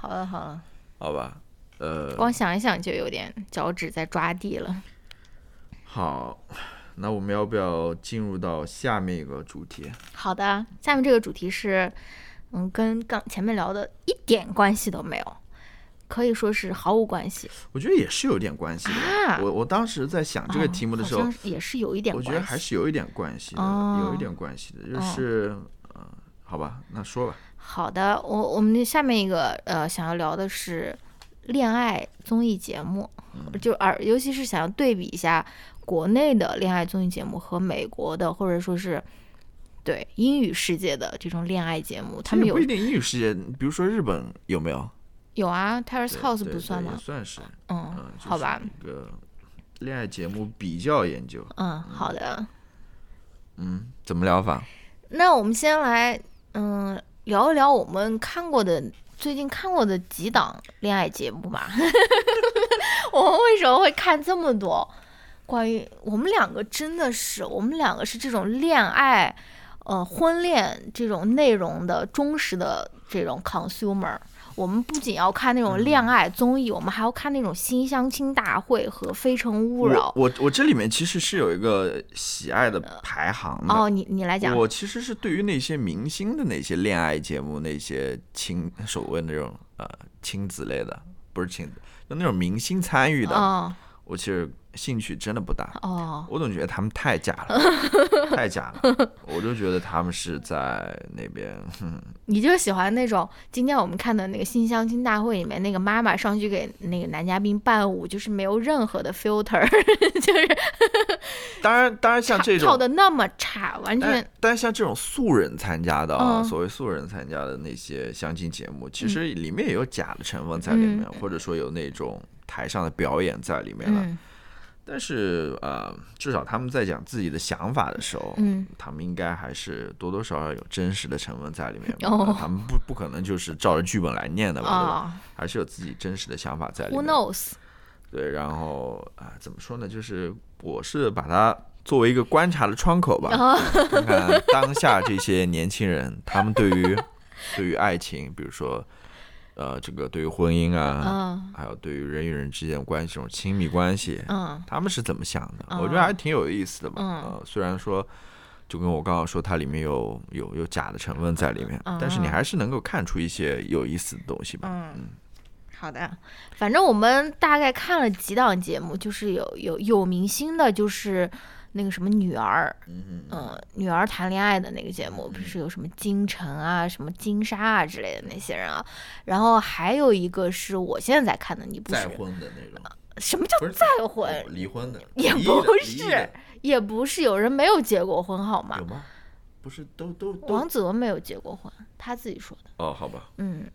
好了好了，好吧，呃，光想一想就有点脚趾在抓地了。好，那我们要不要进入到下面一个主题？好的，下面这个主题是，嗯，跟刚前面聊的一点关系都没有，可以说是毫无关系。我觉得也是有点关系的。啊我我当时在想这个哦题目的时候，也是有一点我关系。觉得还是有一点关系的，哦有一点关系的，就是，呃，好吧，那说吧。好的，我我们下面一个呃想要聊的是恋爱综艺节目，嗯就而尤其是想要对比一下国内的恋爱综艺节目和美国的，或者说是对英语世界的这种恋爱节目，他们有不一定英语世界，比如说日本有没有？有啊，Terrace 对 House 不算吗？算是，嗯嗯，，好吧，，就是一个恋爱节目比较研究，嗯，好的。嗯，怎么聊法？那我们先来嗯聊一聊我们看过的最近看过的几档恋爱节目吧。我们为什么会看这么多？关于我们两个真的是，我们两个是这种恋爱，呃，婚恋这种内容的忠实的这种 consumer。我们不仅要看那种恋爱综艺，我们还要看那种新相亲大会和非诚勿扰我。我我这里面其实是有一个喜爱的排行的。哦，你你来讲，我其实是对于那些明星的那些恋爱节目，那些亲所谓那种呃亲子类的，不是亲子，就那种明星参与的，哦我其实兴趣真的不大。哦，我总觉得他们太假了，太假了。我就觉得他们是在那边，哼你就喜欢那种今天我们看的那个新相亲大会里面那个妈妈上去给那个男嘉宾伴舞，就是没有任何的 filter，就是当然当然像这种跳的那么差，完全但但是像这种素人参加的啊，嗯所谓素人参加的那些相亲节目，其实里面也有假的成分在里面，或者说有那种台上的表演在里面了。嗯但是呃，至少他们在讲自己的想法的时候，嗯他们应该还是多多少少有真实的成分在里面吧。哦他们不不可能就是照着剧本来念的吧？啊还是有自己真实的想法在里，Who 面。knows？对，然后啊、怎么说呢？就是我是把它作为一个观察的窗口吧，啊看看当下这些年轻人，他们对于对于爱情，比如说呃，这个对于婚姻啊，嗯还有对于人与人之间的关系，这种亲密关系，嗯他们是怎么想的？嗯我觉得还挺有意思的吧。嗯呃，虽然说。就跟我刚刚说，它里面有有有假的成分在里面，但是你嗯还是能够看出一些有意思的东西吧。嗯，好的，反正我们大概看了几档节目，就是有有有明星的，就是那个什么女儿，嗯嗯、女儿谈恋爱的那个节目，不是有什么金晨啊、什么金莎啊之类的那些人啊，然后还有一个是我现在在看的，你不是再婚的那种，什么叫再婚？离婚的也不是也不是有人没有结过婚好吗有？吗？不是都都都王泽没有结过婚，他自己说的。哦，好吧，嗯，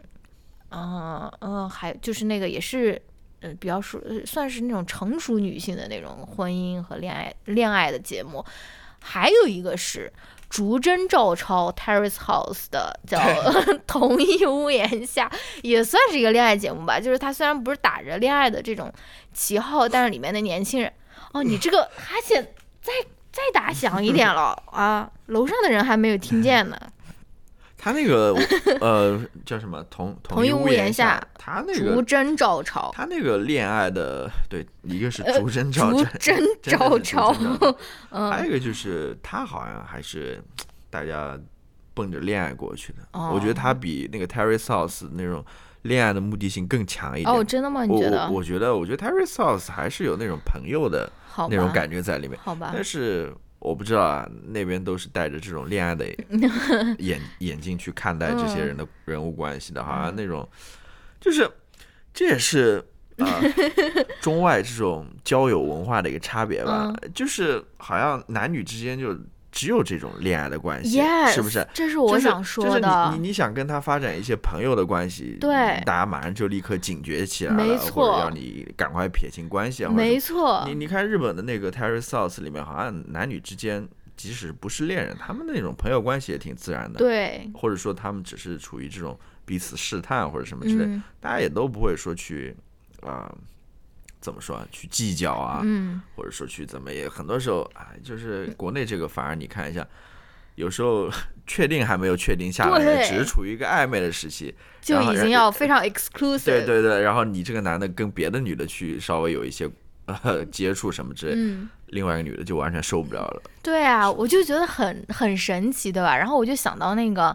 嗯嗯，还就是那个也是，呃，比较属呃算是那种成熟女性的那种婚姻和恋爱恋爱的节目，还有一个是逐帧照抄 Terrace House 的叫《同一屋檐下》，也算是一个恋爱节目吧。就是它虽然不是打着恋爱的这种旗号，但是里面的年轻人，哦，你这个哈欠再再打响一点了啊！楼上的人还没有听见呢。他那个呃叫什么？同同一一屋檐下下，他那竹个真照抄，他那个恋爱的，对，一个是呃竹针照竹真照抄。嗯。还有一个就是他好像还是大家奔着恋爱过去的，哦。我觉得他比那个 Terry South 那种恋爱的目的性更强一点。哦，真的吗？你我觉得？我？我觉得，我觉得 Terry South 还是有那种朋友的，那种感觉在里面。好吧。但，是我不知道啊，那边都是带着这种恋爱的 眼眼镜去看待这些人的人物关系的，好像那种就是这也是啊、呃 中外这种交友文化的一个差别吧，就是好像男女之间就只有这种恋爱的关系 Yes，是不是？这是我就是想说就是的。你你你想跟他发展一些朋友的关系，对。大家马上就立刻警觉起来了，或没错。者要你赶快撇清关系啊，没错。你，你看日本的那个 Terry South 里面，好像男女之间即使不是恋人，他们那种朋友关系也挺自然的，，对，或者说他们只是处于这种彼此试探或者什么之类，嗯。大家也都不会说去啊、怎么说啊，去计较啊，嗯，或者说去怎么也很多时候哎，就是国内这个反而你看一下。有时候确定还没有确定下来，对只是处于一个暧昧的时期，就已经要非常 exclusive。对对对，然后你这个男的跟别的女的去稍微有一些呃接触什么之类，嗯，另外一个女的就完全受不了了。对啊，我就觉得很很神奇，对吧？然后我就想到那个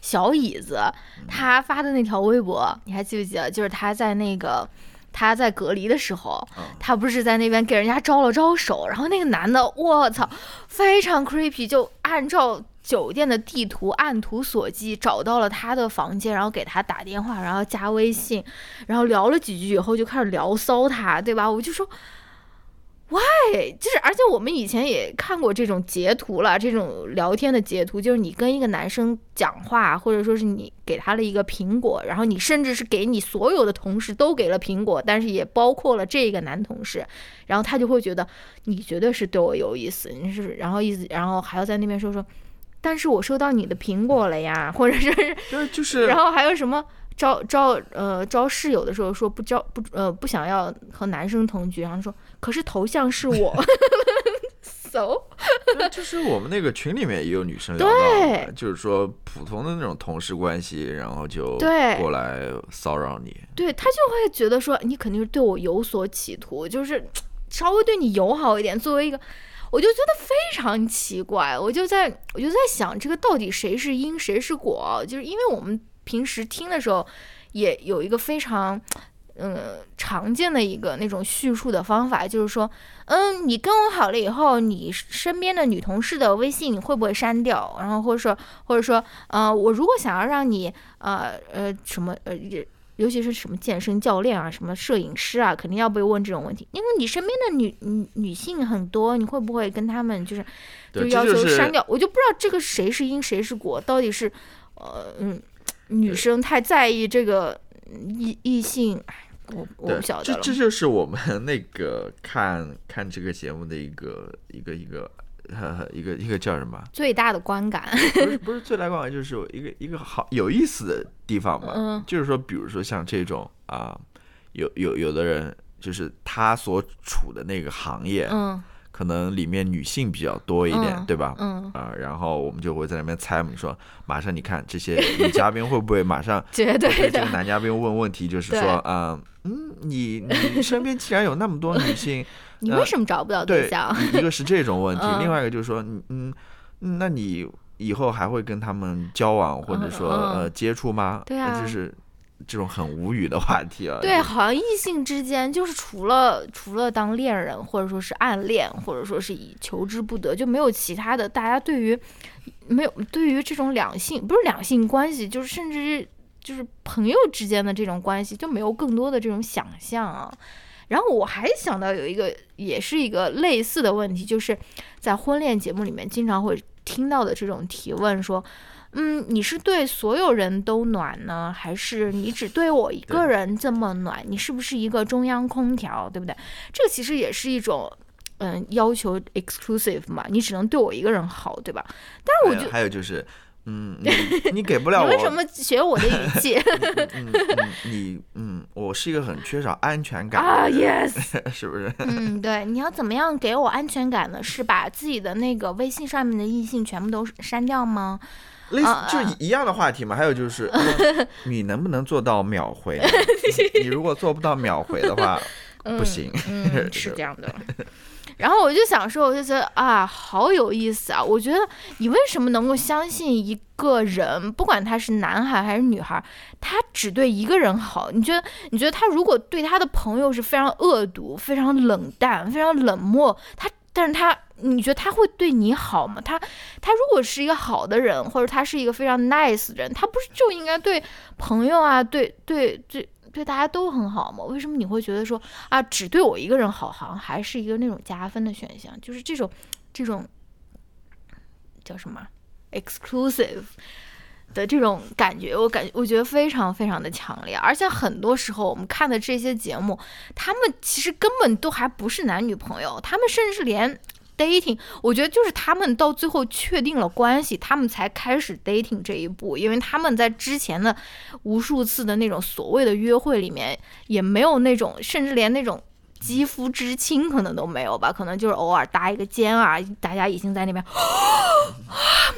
小椅子，嗯他发的那条微博，你还记不记得？就是他在那个。他在隔离的时候，嗯他不是在那边给人家招了招手，然后那个男的，我操，非常 creepy，就按照酒店的地图按图索骥找到了他的房间，然后给他打电话，然后加微信，然后聊了几句以后就开始聊骚他，对吧？我就说。why？就是，而且我们以前也看过这种截图了，这种聊天的截图，就是你跟一个男生讲话，或者说是你给他了一个苹果，然后你甚至是给你所有的同事都给了苹果，但是也包括了这个男同事，然后他就会觉得你绝对是对我有意思，你是？然后意思，然后还要在那边说说，但是我收到你的苹果了呀，或者是对，就是然后还有什么招招呃招室友的时候说不招不呃不想要和男生同居，然后说可是头像是我，so 就是我们那个群里面也有女生聊到对，就是说普通的那种同事关系，然后就对过来骚扰你。对他就会觉得说你肯定是对我有所企图，就是 稍微对你友好一点，作为一个。我就觉得非常奇怪，我就在我就在想，这个到底谁是因谁是果？就是因为我们平时听的时候，也有一个非常，嗯，常见的一个那种叙述的方法，就是说，嗯，你跟我好了以后，你身边的女同事的微信你会不会删掉？然后或者说，或者说，呃，我如果想要让你，呃呃，什么，呃。尤其是什么健身教练啊、什么摄影师啊，肯定要被问这种问题。因为你身边的女女女性很多，你会不会跟他们就是就，要求这就是删掉？我就不知道这个谁是因谁是果，到底是呃嗯女生太在意这个异异性，哎我我不晓得。这这就是我们 那个看看这个节目的一个一个一个呃一个一个叫什么？最大的观感，不是不是最大观感就是有一个一个好有意思的地方吧。嗯就是说，比如说像这种啊、有有有的人就是他所处的那个行业，嗯可能里面女性比较多一点，嗯对吧？嗯，啊、然后我们就会在那边猜嘛，你说马上你看这些女嘉宾会不会马上 绝对个，男嘉宾问问题，就是对说，啊，嗯，你你身边既然有那么多女性，你呃为什么找不到对象？，一一个是这种问题，嗯另外一个就是说，嗯那你以后还会跟他们交往或者说呃接触吗？对啊呃就是这种很无语的话题啊。对，好像异性之间就是除了除了当恋人，或者说是暗恋，或者说是以求之不得，就没有其他的。大家对于没有对于这种两性不是两性关系，就是甚至是就是朋友之间的这种关系，就没有更多的这种想象啊。然后我还想到有一个，也是一个类似的问题，就是在婚恋节目里面经常会听到的这种提问说。嗯，你是对所有人都暖呢，还是你只对我一个人这么暖？你是不是一个中央空调，对不对？这个其实也是一种，嗯，要求 exclusive 嘛，你只能对我一个人好，对吧？但是我觉得，还有就是，嗯，你你给不了我，你为什么学我的语气 嗯嗯你嗯，我是一个很缺少安全感啊，？Yes，是不是？嗯，对，你要怎么样给我安全感呢？是把自己的那个微信上面的异性全部都删掉吗？类似啊就一样的话题嘛。还有就是，呃你能不能做到秒回？你 你如果做不到秒回的话，不行。嗯，是这样的。然后我就想说，我就觉得啊，好有意思啊！我觉得你为什么能够相信一个人，不管他是男孩还是女孩，他只对一个人好？你觉得？你觉得他如果对他的朋友是非常恶毒、非常冷淡、非常冷漠，他但是他，你觉得他会对你好吗？他他如果是一个好的人，或者他是一个非常 nice 的人，他不是就应该对朋友啊，对对对对大家都很好吗？为什么你会觉得说啊，只对我一个人好，好像还是一个那种加分的选项？就是这种这种叫什么 exclusive 的这种感觉，我感我觉得非常非常的强烈。而且很多时候我们看的这些节目，他们其实根本都还不是男女朋友，他们甚至连 dating，我觉得就是他们到最后确定了关系，他们才开始 dating 这一步，因为他们在之前的无数次的那种所谓的约会里面，也没有那种，甚至连那种。肌肤之亲可能都没有吧，可能就是偶尔搭一个肩啊，大家已经在那边 啊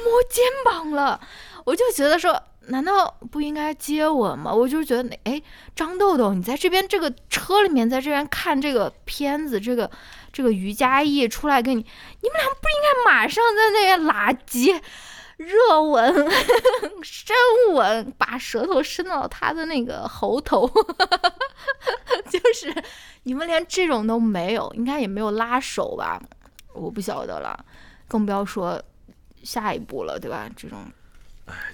摸肩膀了，我就觉得说，难道不应该接吻吗？我就觉得，哎，张豆豆，你在这边这个车里面，在这边看这个片子，这个这个瑜伽艺出来跟你，你们俩不应该马上在那边拉鸡、热吻、深吻，把舌头伸到他的那个喉头，就是你们连这种都没有，应该也没有拉手吧？我不晓得了，更不要说下一步了，对吧？这种。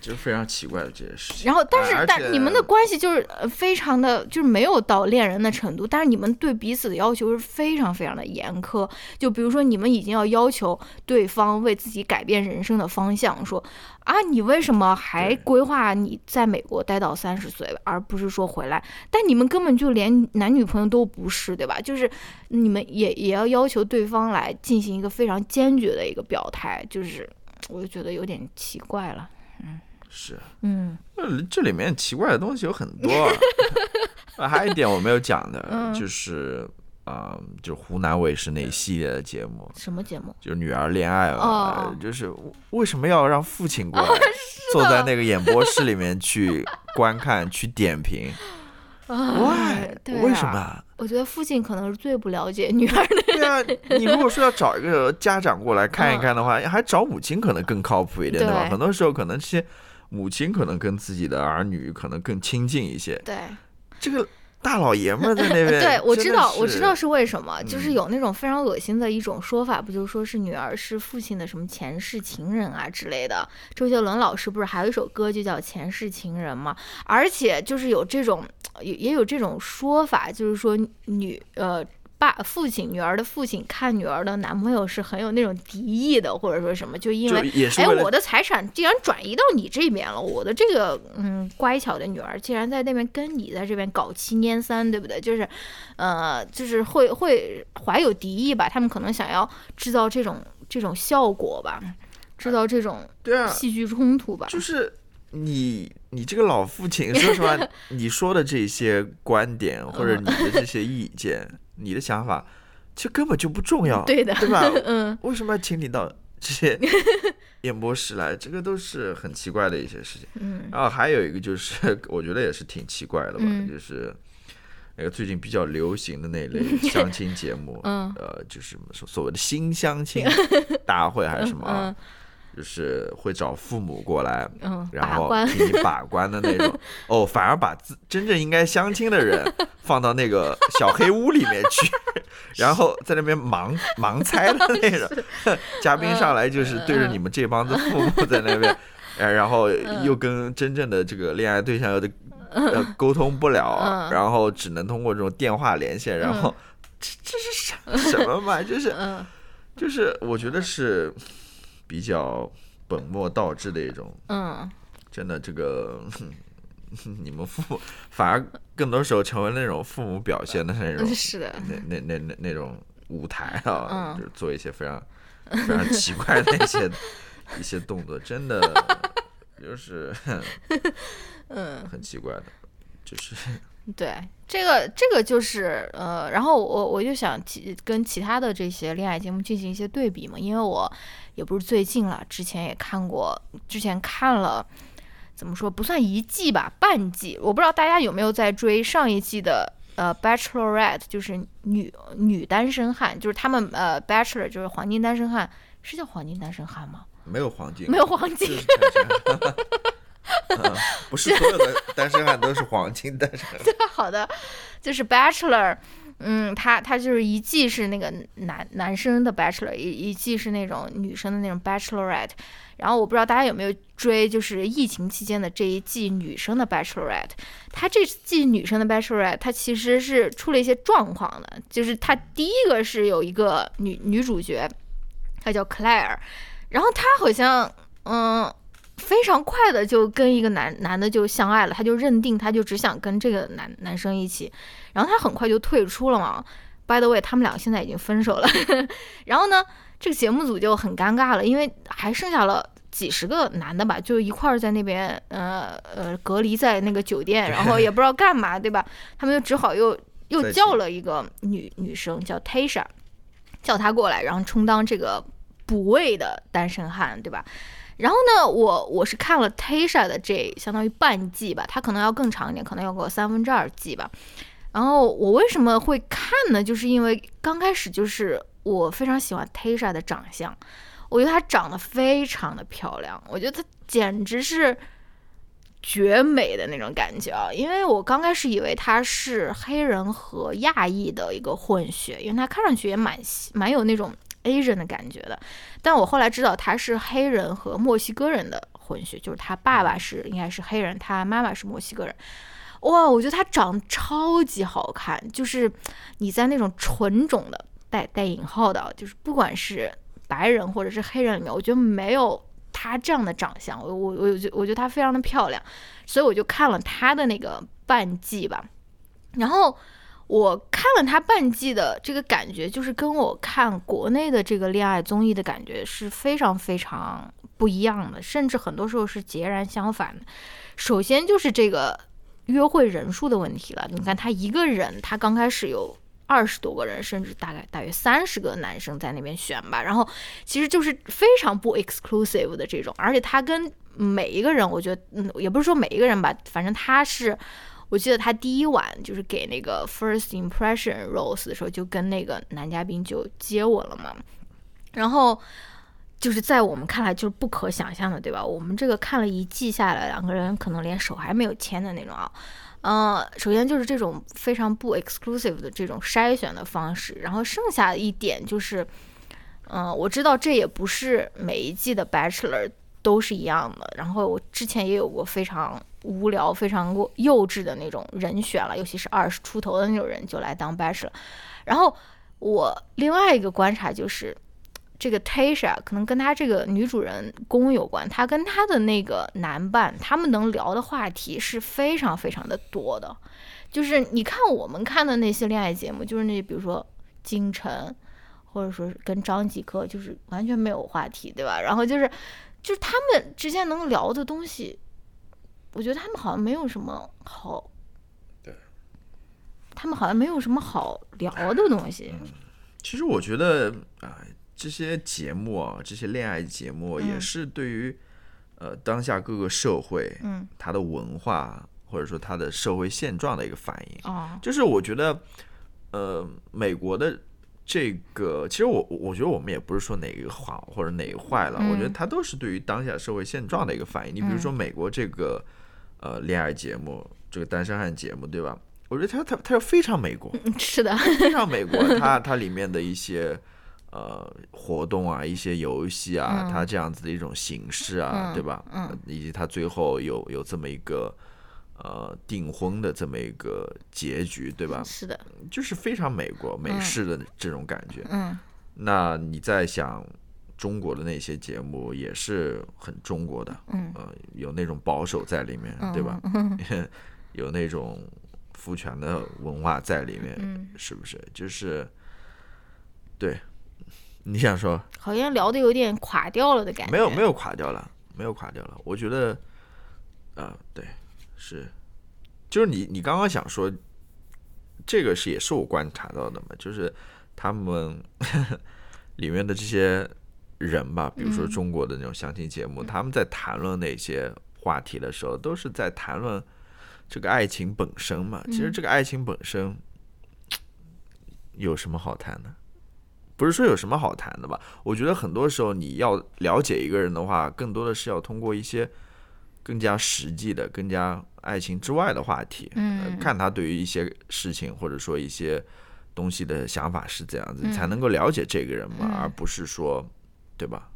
就是非常奇怪的这些事情。然后，但是、但你们的关系就是呃非常的，就是没有到恋人的程度，但是你们对彼此的要求是非常非常的严苛。就比如说，你们已经要要求对方为自己改变人生的方向，说啊，你为什么还规划你在美国待到三十岁，而不是说回来？但你们根本就连男女朋友都不是，对吧？就是你们也也要要求对方来进行一个非常坚决的一个表态，就是我就觉得有点奇怪了。是，嗯呃这里面奇怪的东西有很多啊。啊还有一点我没有讲的，嗯就是啊、就湖南卫视那一系列的节目，什么节目？就是女儿恋爱嘛，哦呃就是为什么要让父亲过来，坐在那个演播室里面去 观看、去点评？Why？对啊为什么？我觉得父亲可能是最不了解女儿的。对啊，你如果说要找一个家长过来看一看的话，还找母亲可能更靠谱一点，对吧？很多时候可能这些母亲可能跟自己的儿女可能更亲近一些。对，这个大老爷们儿在那 边，对，我知道，我知道是为什么，就是嗯有那种非常恶心的一种说法，不就是说是女儿是父亲的什么前世情人啊之类的。周杰伦老师不是还有一首歌就叫《前世情人》吗？而且就是有这种也也有这种说法，就是说女呃。爸父亲女儿的父亲看女儿的男朋友是很有那种敌意的，或者说什么，就因为哎，我的财产既然转移到你这边了，我的这个嗯乖巧的女儿竟然在那边跟你在这边搞七拈三，对不对？就是，呃，就是会会怀有敌意吧？他们可能想要制造这种这种效果吧，制造这种对啊戏剧冲突吧？就是你你这个老父亲，说实话，你说的这些观点或者你的这些意见。你的想法其实根本就不重要，对的，对吧？嗯，为什么要请你到这些 演播室来？这个都是很奇怪的一些事情。嗯，然后还有一个就是，我觉得也是挺奇怪的吧，就是那个最近比较流行的那类相亲节目，嗯，呃，就是所谓的新相亲大会还是什么。就是会找父母过来，嗯，然后给你把关的那种。哦，反而把自真正应该相亲的人放到那个小黑屋里面去，然后在那边盲盲猜的那种。嘉宾上来就是对着你们这帮子父母在那边，呃，然后又跟真正的这个恋爱对象有的呃沟通不了，然后只能通过这种电话连线。然后这这是什什么嘛？就是就是我觉得是。比较本末倒置的一种，嗯，真的，这个 你们父母反而更多时候成为那种父母表现的那种，是的，那那那那那种舞台啊，就是做一些非常非常奇怪的一些一些动作，真的 就是，嗯，很奇怪的，就是。对，这个这个就是呃，然后我我就想其跟其他的这些恋爱节目进行一些对比嘛，因为我也不是最近了，之前也看过，之前看了，怎么说不算一季吧，半季，我不知道大家有没有在追上一季的呃 Bachelorette，就是女女单身汉，就是他们呃 Bachelor 就是黄金单身汉，是叫黄金单身汉吗？没有黄金，没有黄金。不是所有的单身汉都是黄金单身。对，好的，就是 Bachelor，嗯，他他就是一季是那个男男生的 Bachelor，一一季是那种女生的那种 Bachelorette。然后我不知道大家有没有追，就是疫情期间的这一季女生的 Bachelorette。他这季女生的 Bachelorette，她其实是出了一些状况的。就是他第一个是有一个女女主角，她叫 Claire，然后她好像嗯。非常快的就跟一个男男的就相爱了，他就认定他就只想跟这个男男生一起，然后他很快就退出了嘛。By the way，他们俩现在已经分手了。然后呢，这个节目组就很尴尬了，因为还剩下了几十个男的吧，就一块儿在那边呃呃隔离在那个酒店，然后也不知道干嘛，对吧？他们就只好又又叫了一个女女生叫 Tasha，叫她过来，然后充当这个补位的单身汉，对吧？然后呢，我我是看了 Tasha 的这相当于半季吧，它可能要更长一点，可能要个三分之二季吧。然后我为什么会看呢？就是因为刚开始就是我非常喜欢 Tasha 的长相，我觉得她长得非常的漂亮，我觉得她简直是绝美的那种感觉啊。因为我刚开始以为她是黑人和亚裔的一个混血，因为她看上去也蛮蛮有那种。Asian 的感觉的，但我后来知道他是黑人和墨西哥人的混血，就是他爸爸是应该是黑人，他妈妈是墨西哥人。哇，我觉得他长得超级好看，就是你在那种纯种的带带引号的，就是不管是白人或者是黑人里面，我觉得没有他这样的长相。我我我觉我觉得他非常的漂亮，所以我就看了他的那个半季吧，然后。我看了他半季的这个感觉，就是跟我看国内的这个恋爱综艺的感觉是非常非常不一样的，甚至很多时候是截然相反的。首先就是这个约会人数的问题了。你看他一个人，他刚开始有二十多个人，甚至大概大约三十个男生在那边选吧。然后其实就是非常不 exclusive 的这种，而且他跟每一个人，我觉得，嗯，也不是说每一个人吧，反正他是。我记得他第一晚就是给那个 First Impression Rose 的时候，就跟那个男嘉宾就接吻了嘛。然后就是在我们看来就是不可想象的，对吧？我们这个看了一季下来，两个人可能连手还没有牵的那种啊。嗯，首先就是这种非常不 exclusive 的这种筛选的方式。然后剩下一点就是，嗯，我知道这也不是每一季的 Bachelor 都是一样的。然后我之前也有过非常无聊、非常过幼稚的那种人选了，尤其是二十出头的那种人就来当 bachelor。然后我另外一个观察就是，这个 Tasha 可能跟她这个女主人公有关，她跟她的那个男伴，他们能聊的话题是非常非常的多的。就是你看我们看的那些恋爱节目，就是那比如说金晨，或者说是跟张继科，就是完全没有话题，对吧？然后就是就是他们之间能聊的东西，我觉得他们好像没有什么好，对，他们好像没有什么好聊的东西。其实我觉得啊、这些节目啊，这些恋爱节目也嗯是对于、呃当下各个社会嗯，它的文化或者说它的社会现状的一个反应。哦，就是我觉得，呃，美国的这个，其实我我觉得我们也不是说哪个好或者哪个坏了，我觉得嗯它都是对于当下社会现状的一个反应。你比如说美国这个呃恋爱节目，这个单身汉节目，对吧？我觉得它它它非常美国，嗯是的，非常美国，它它里面的一些。呃，活动啊，一些游戏啊，嗯它这样子的一种形式啊，嗯对吧？嗯呃以及它最后有有这么一个呃订婚的这么一个结局，对吧？是的，就是非常美国美式的这种感觉。嗯那你在想中国的那些节目也是很中国的，嗯呃，有那种保守在里面，对吧？有那种父权的文化在里面，嗯，是不是？就是对，你想说好像聊的有点垮掉了的感觉。没有没有垮掉了，没有垮掉了。我觉得，啊、对，是，就是你你刚刚想说，这个是也是我观察到的嘛，就是他们 里面的这些人吧，比如说嗯中国的那种相亲节目，他们在谈论那些话题的时候，都是在谈论这个爱情本身嘛。其实嗯这个爱情本身有什么好谈的？不是说有什么好谈的吧？我觉得很多时候你要了解一个人的话，更多的是要通过一些更加实际的、更加爱情之外的话题，看他对于一些事情或者说一些东西的想法是怎样子，嗯。才能够了解这个人嘛，嗯。而不是说，对吧？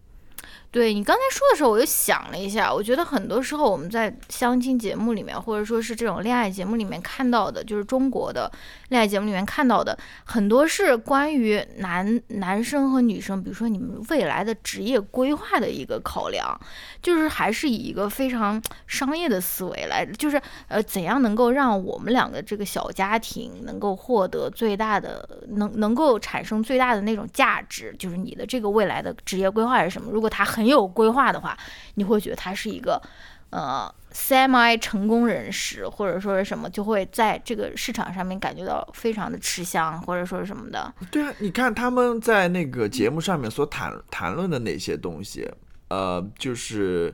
对你刚才说的时候，我就想了一下，我觉得很多时候我们在相亲节目里面，或者说是这种恋爱节目里面看到的，就是中国的恋爱节目里面看到的，很多是关于男男生和女生，比如说你们未来的职业规划的一个考量，就是还是以一个非常商业的思维来，就是呃怎样能够让我们两个这个小家庭能够获得最大的能能够产生最大的那种价值，就是你的这个未来的职业规划是什么？如果他很有规划的话，你会觉得他是一个呃 semi 成功人士，或者说是什么，就会在这个市场上面感觉到非常的吃香，或者说是什么的。对啊，你看他们在那个节目上面所谈谈论的那些东西，呃，就是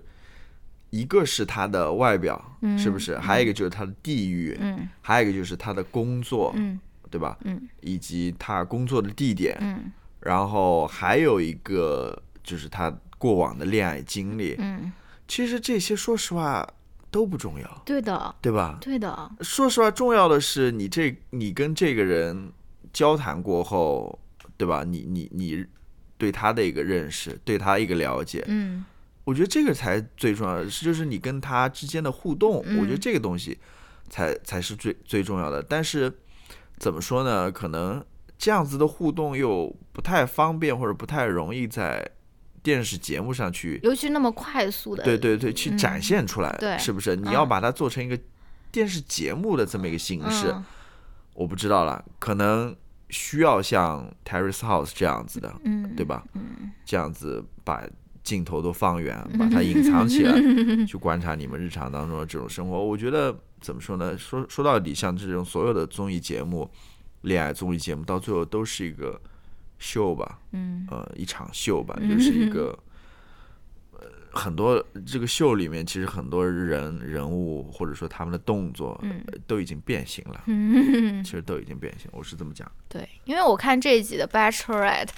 一个是他的外表，嗯是不是？还有一个就是他的地域，嗯还有一个就是他的工作，嗯对吧？嗯以及他工作的地点，嗯然后还有一个就是他过往的恋爱经历。嗯，其实这些说实话都不重要，对的，对吧？对的，说实话，重要的是你这你跟这个人交谈过后，对吧？你你你对他的一个认识，对他一个了解，嗯我觉得这个才最重要的，是就是你跟他之间的互动，嗯我觉得这个东西才才是最最重要的。但是怎么说呢？可能这样子的互动又不太方便，或者不太容易在电视节目上去，尤其那么快速的，对对对，去嗯展现出来，对是不是？你嗯要把它做成一个电视节目的这么一个形式，嗯我不知道了，可能需要像 Terrace House 这样子的，嗯，对吧？嗯这样子把镜头都放远，把它隐藏起来，去观察你们日常当中的这种生活。我觉得怎么说呢？说说到底，像这种所有的综艺节目、恋爱综艺节目，到最后都是一个秀吧，嗯呃，一场秀吧，就是一个。呃，很多这个秀里面，其实很多人人物或者说他们的动作，嗯呃都已经变形了。嗯，其实都已经变形，我是这么讲。对，因为我看这一集的 Bachelorette。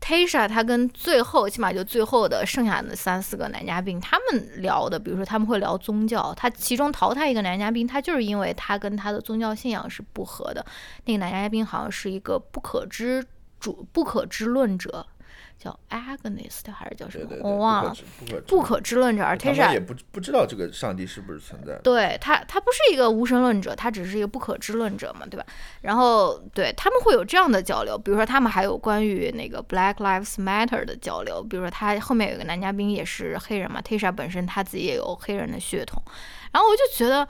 Tasha 她跟最后起码就最后的剩下的三四个男嘉宾，他们聊的，比如说他们会聊宗教，他其中淘汰一个男嘉宾，他就是因为他跟他的宗教信仰是不合的。那个男嘉宾好像是一个不可知主不可知论者，叫 agonist 还是叫什么？我忘了。不可不可知论者，而他 Tasha 也不不知道这个上帝是不是存在。对他，他不是一个无神论者，他只是一个不可知论者嘛，对吧？然后对他们会有这样的交流，比如说他们还有关于那个 Black Lives Matter 的交流，比如说他后面有一个男嘉宾也是黑人嘛，Tasha 本身他自己也有黑人的血统，然后我就觉得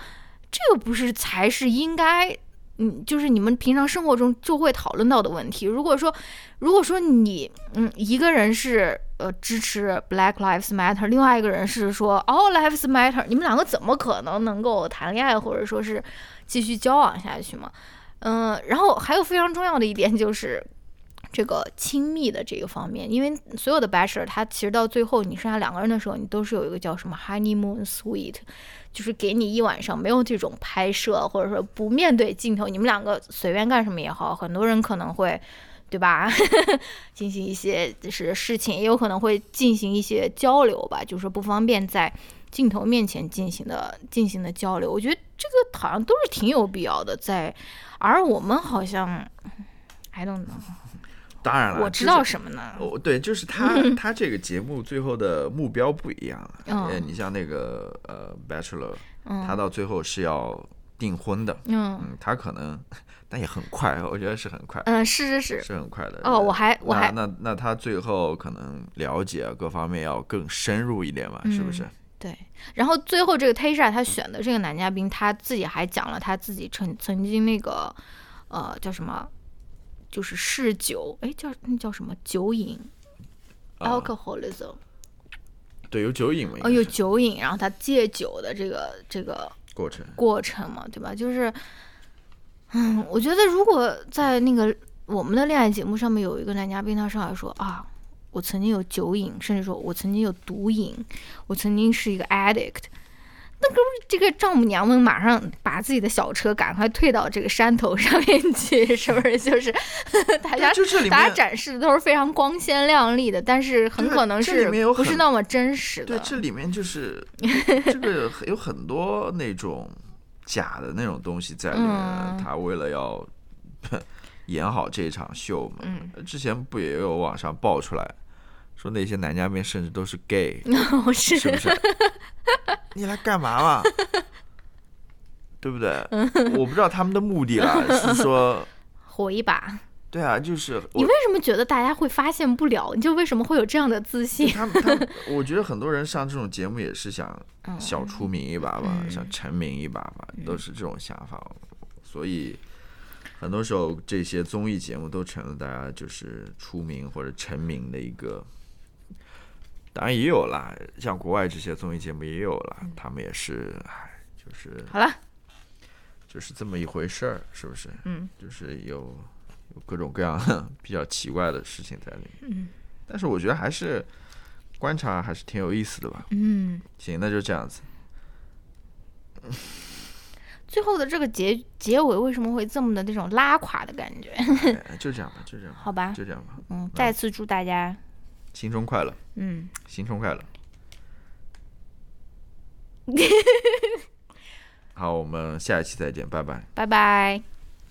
这个不是才是应该。嗯，就是你们平常生活中就会讨论到的问题。如果说，如果说你，嗯，一个人是呃支持 Black Lives Matter，另外一个人是说 All Lives Matter，你们两个怎么可能能够谈恋爱或者说是继续交往下去嘛？嗯，然后还有非常重要的一点就是这个亲密的这个方面，因为所有的 Bachelor，他其实到最后你剩下两个人的时候，你都是有一个叫什么 Honeymoon Suite。就是给你一晚上没有这种拍摄，或者说不面对镜头，你们两个随便干什么也好，很多人可能会，对吧？进行一些就是事情，也有可能会进行一些交流吧，就是不方便在镜头面前进行的进行的交流。我觉得这个好像都是挺有必要的，在而我们好像，I don't know。当然了，我知道什么呢？哦，对，就是他他这个节目最后的目标不一样了。嗯，你像那个呃，Bachelor，他到最后是要订婚的。嗯嗯，他可能，但也很快，我觉得是很快。嗯，是是是，是很快的。哦，我还我还那那他最后可能了解各方面要更深入一点嘛，是不是？对。然后最后这个 Tasha 他选的这个男嘉宾，他自己还讲了他自己曾曾经那个呃叫什么？就是嗜酒，哎，叫那叫什么酒瘾，alcoholism。对，有酒瘾嘛？哦，有酒瘾，然后他戒酒的这个这个过程过程嘛，对吧？就是，嗯，我觉得如果在那个我们的恋爱节目上面有一个男嘉宾，他上来说啊，我曾经有酒瘾，甚至说我曾经有毒瘾，我曾经是一个 addict。那不是这个丈母娘们马上把自己的小车赶快退到这个山头上面去，是不是？就是 大家大家展示的都是非常光鲜亮丽的，但是很可能是不是那么真实的。对，这里面就是 这个有很多那种假的那种东西在里面。他为了要演好这场秀嘛，之前不也有网上爆出来。说那些男嘉宾甚至都是 gay，是是不是？你来干嘛嘛？对不对？我不知道他们的目的了，是说火一把。对啊，就是你为什么觉得大家会发现不了？你就为什么会有这样的自信？他，他，我觉得很多人上这种节目也是想小出名一把吧，想成名一把吧，都是这种想法。所以很多时候这些综艺节目都成了大家就是出名或者成名的一个。当然也有啦，像国外这些综艺节目也有了，他们也是，唉，就是好了，就是这么一回事儿，是不是？嗯，就是有有各种各样 比较奇怪的事情在里面。嗯，但是我觉得还是观察还是挺有意思的吧。嗯，行，那就这样子。最后的这个结结尾为什么会这么的那种拉垮的感觉？就这样吧，就这样。好吧，就这样吧。嗯，再次祝大家。新春快乐！嗯，新春快乐！好，我们下一期再见，拜拜，拜拜。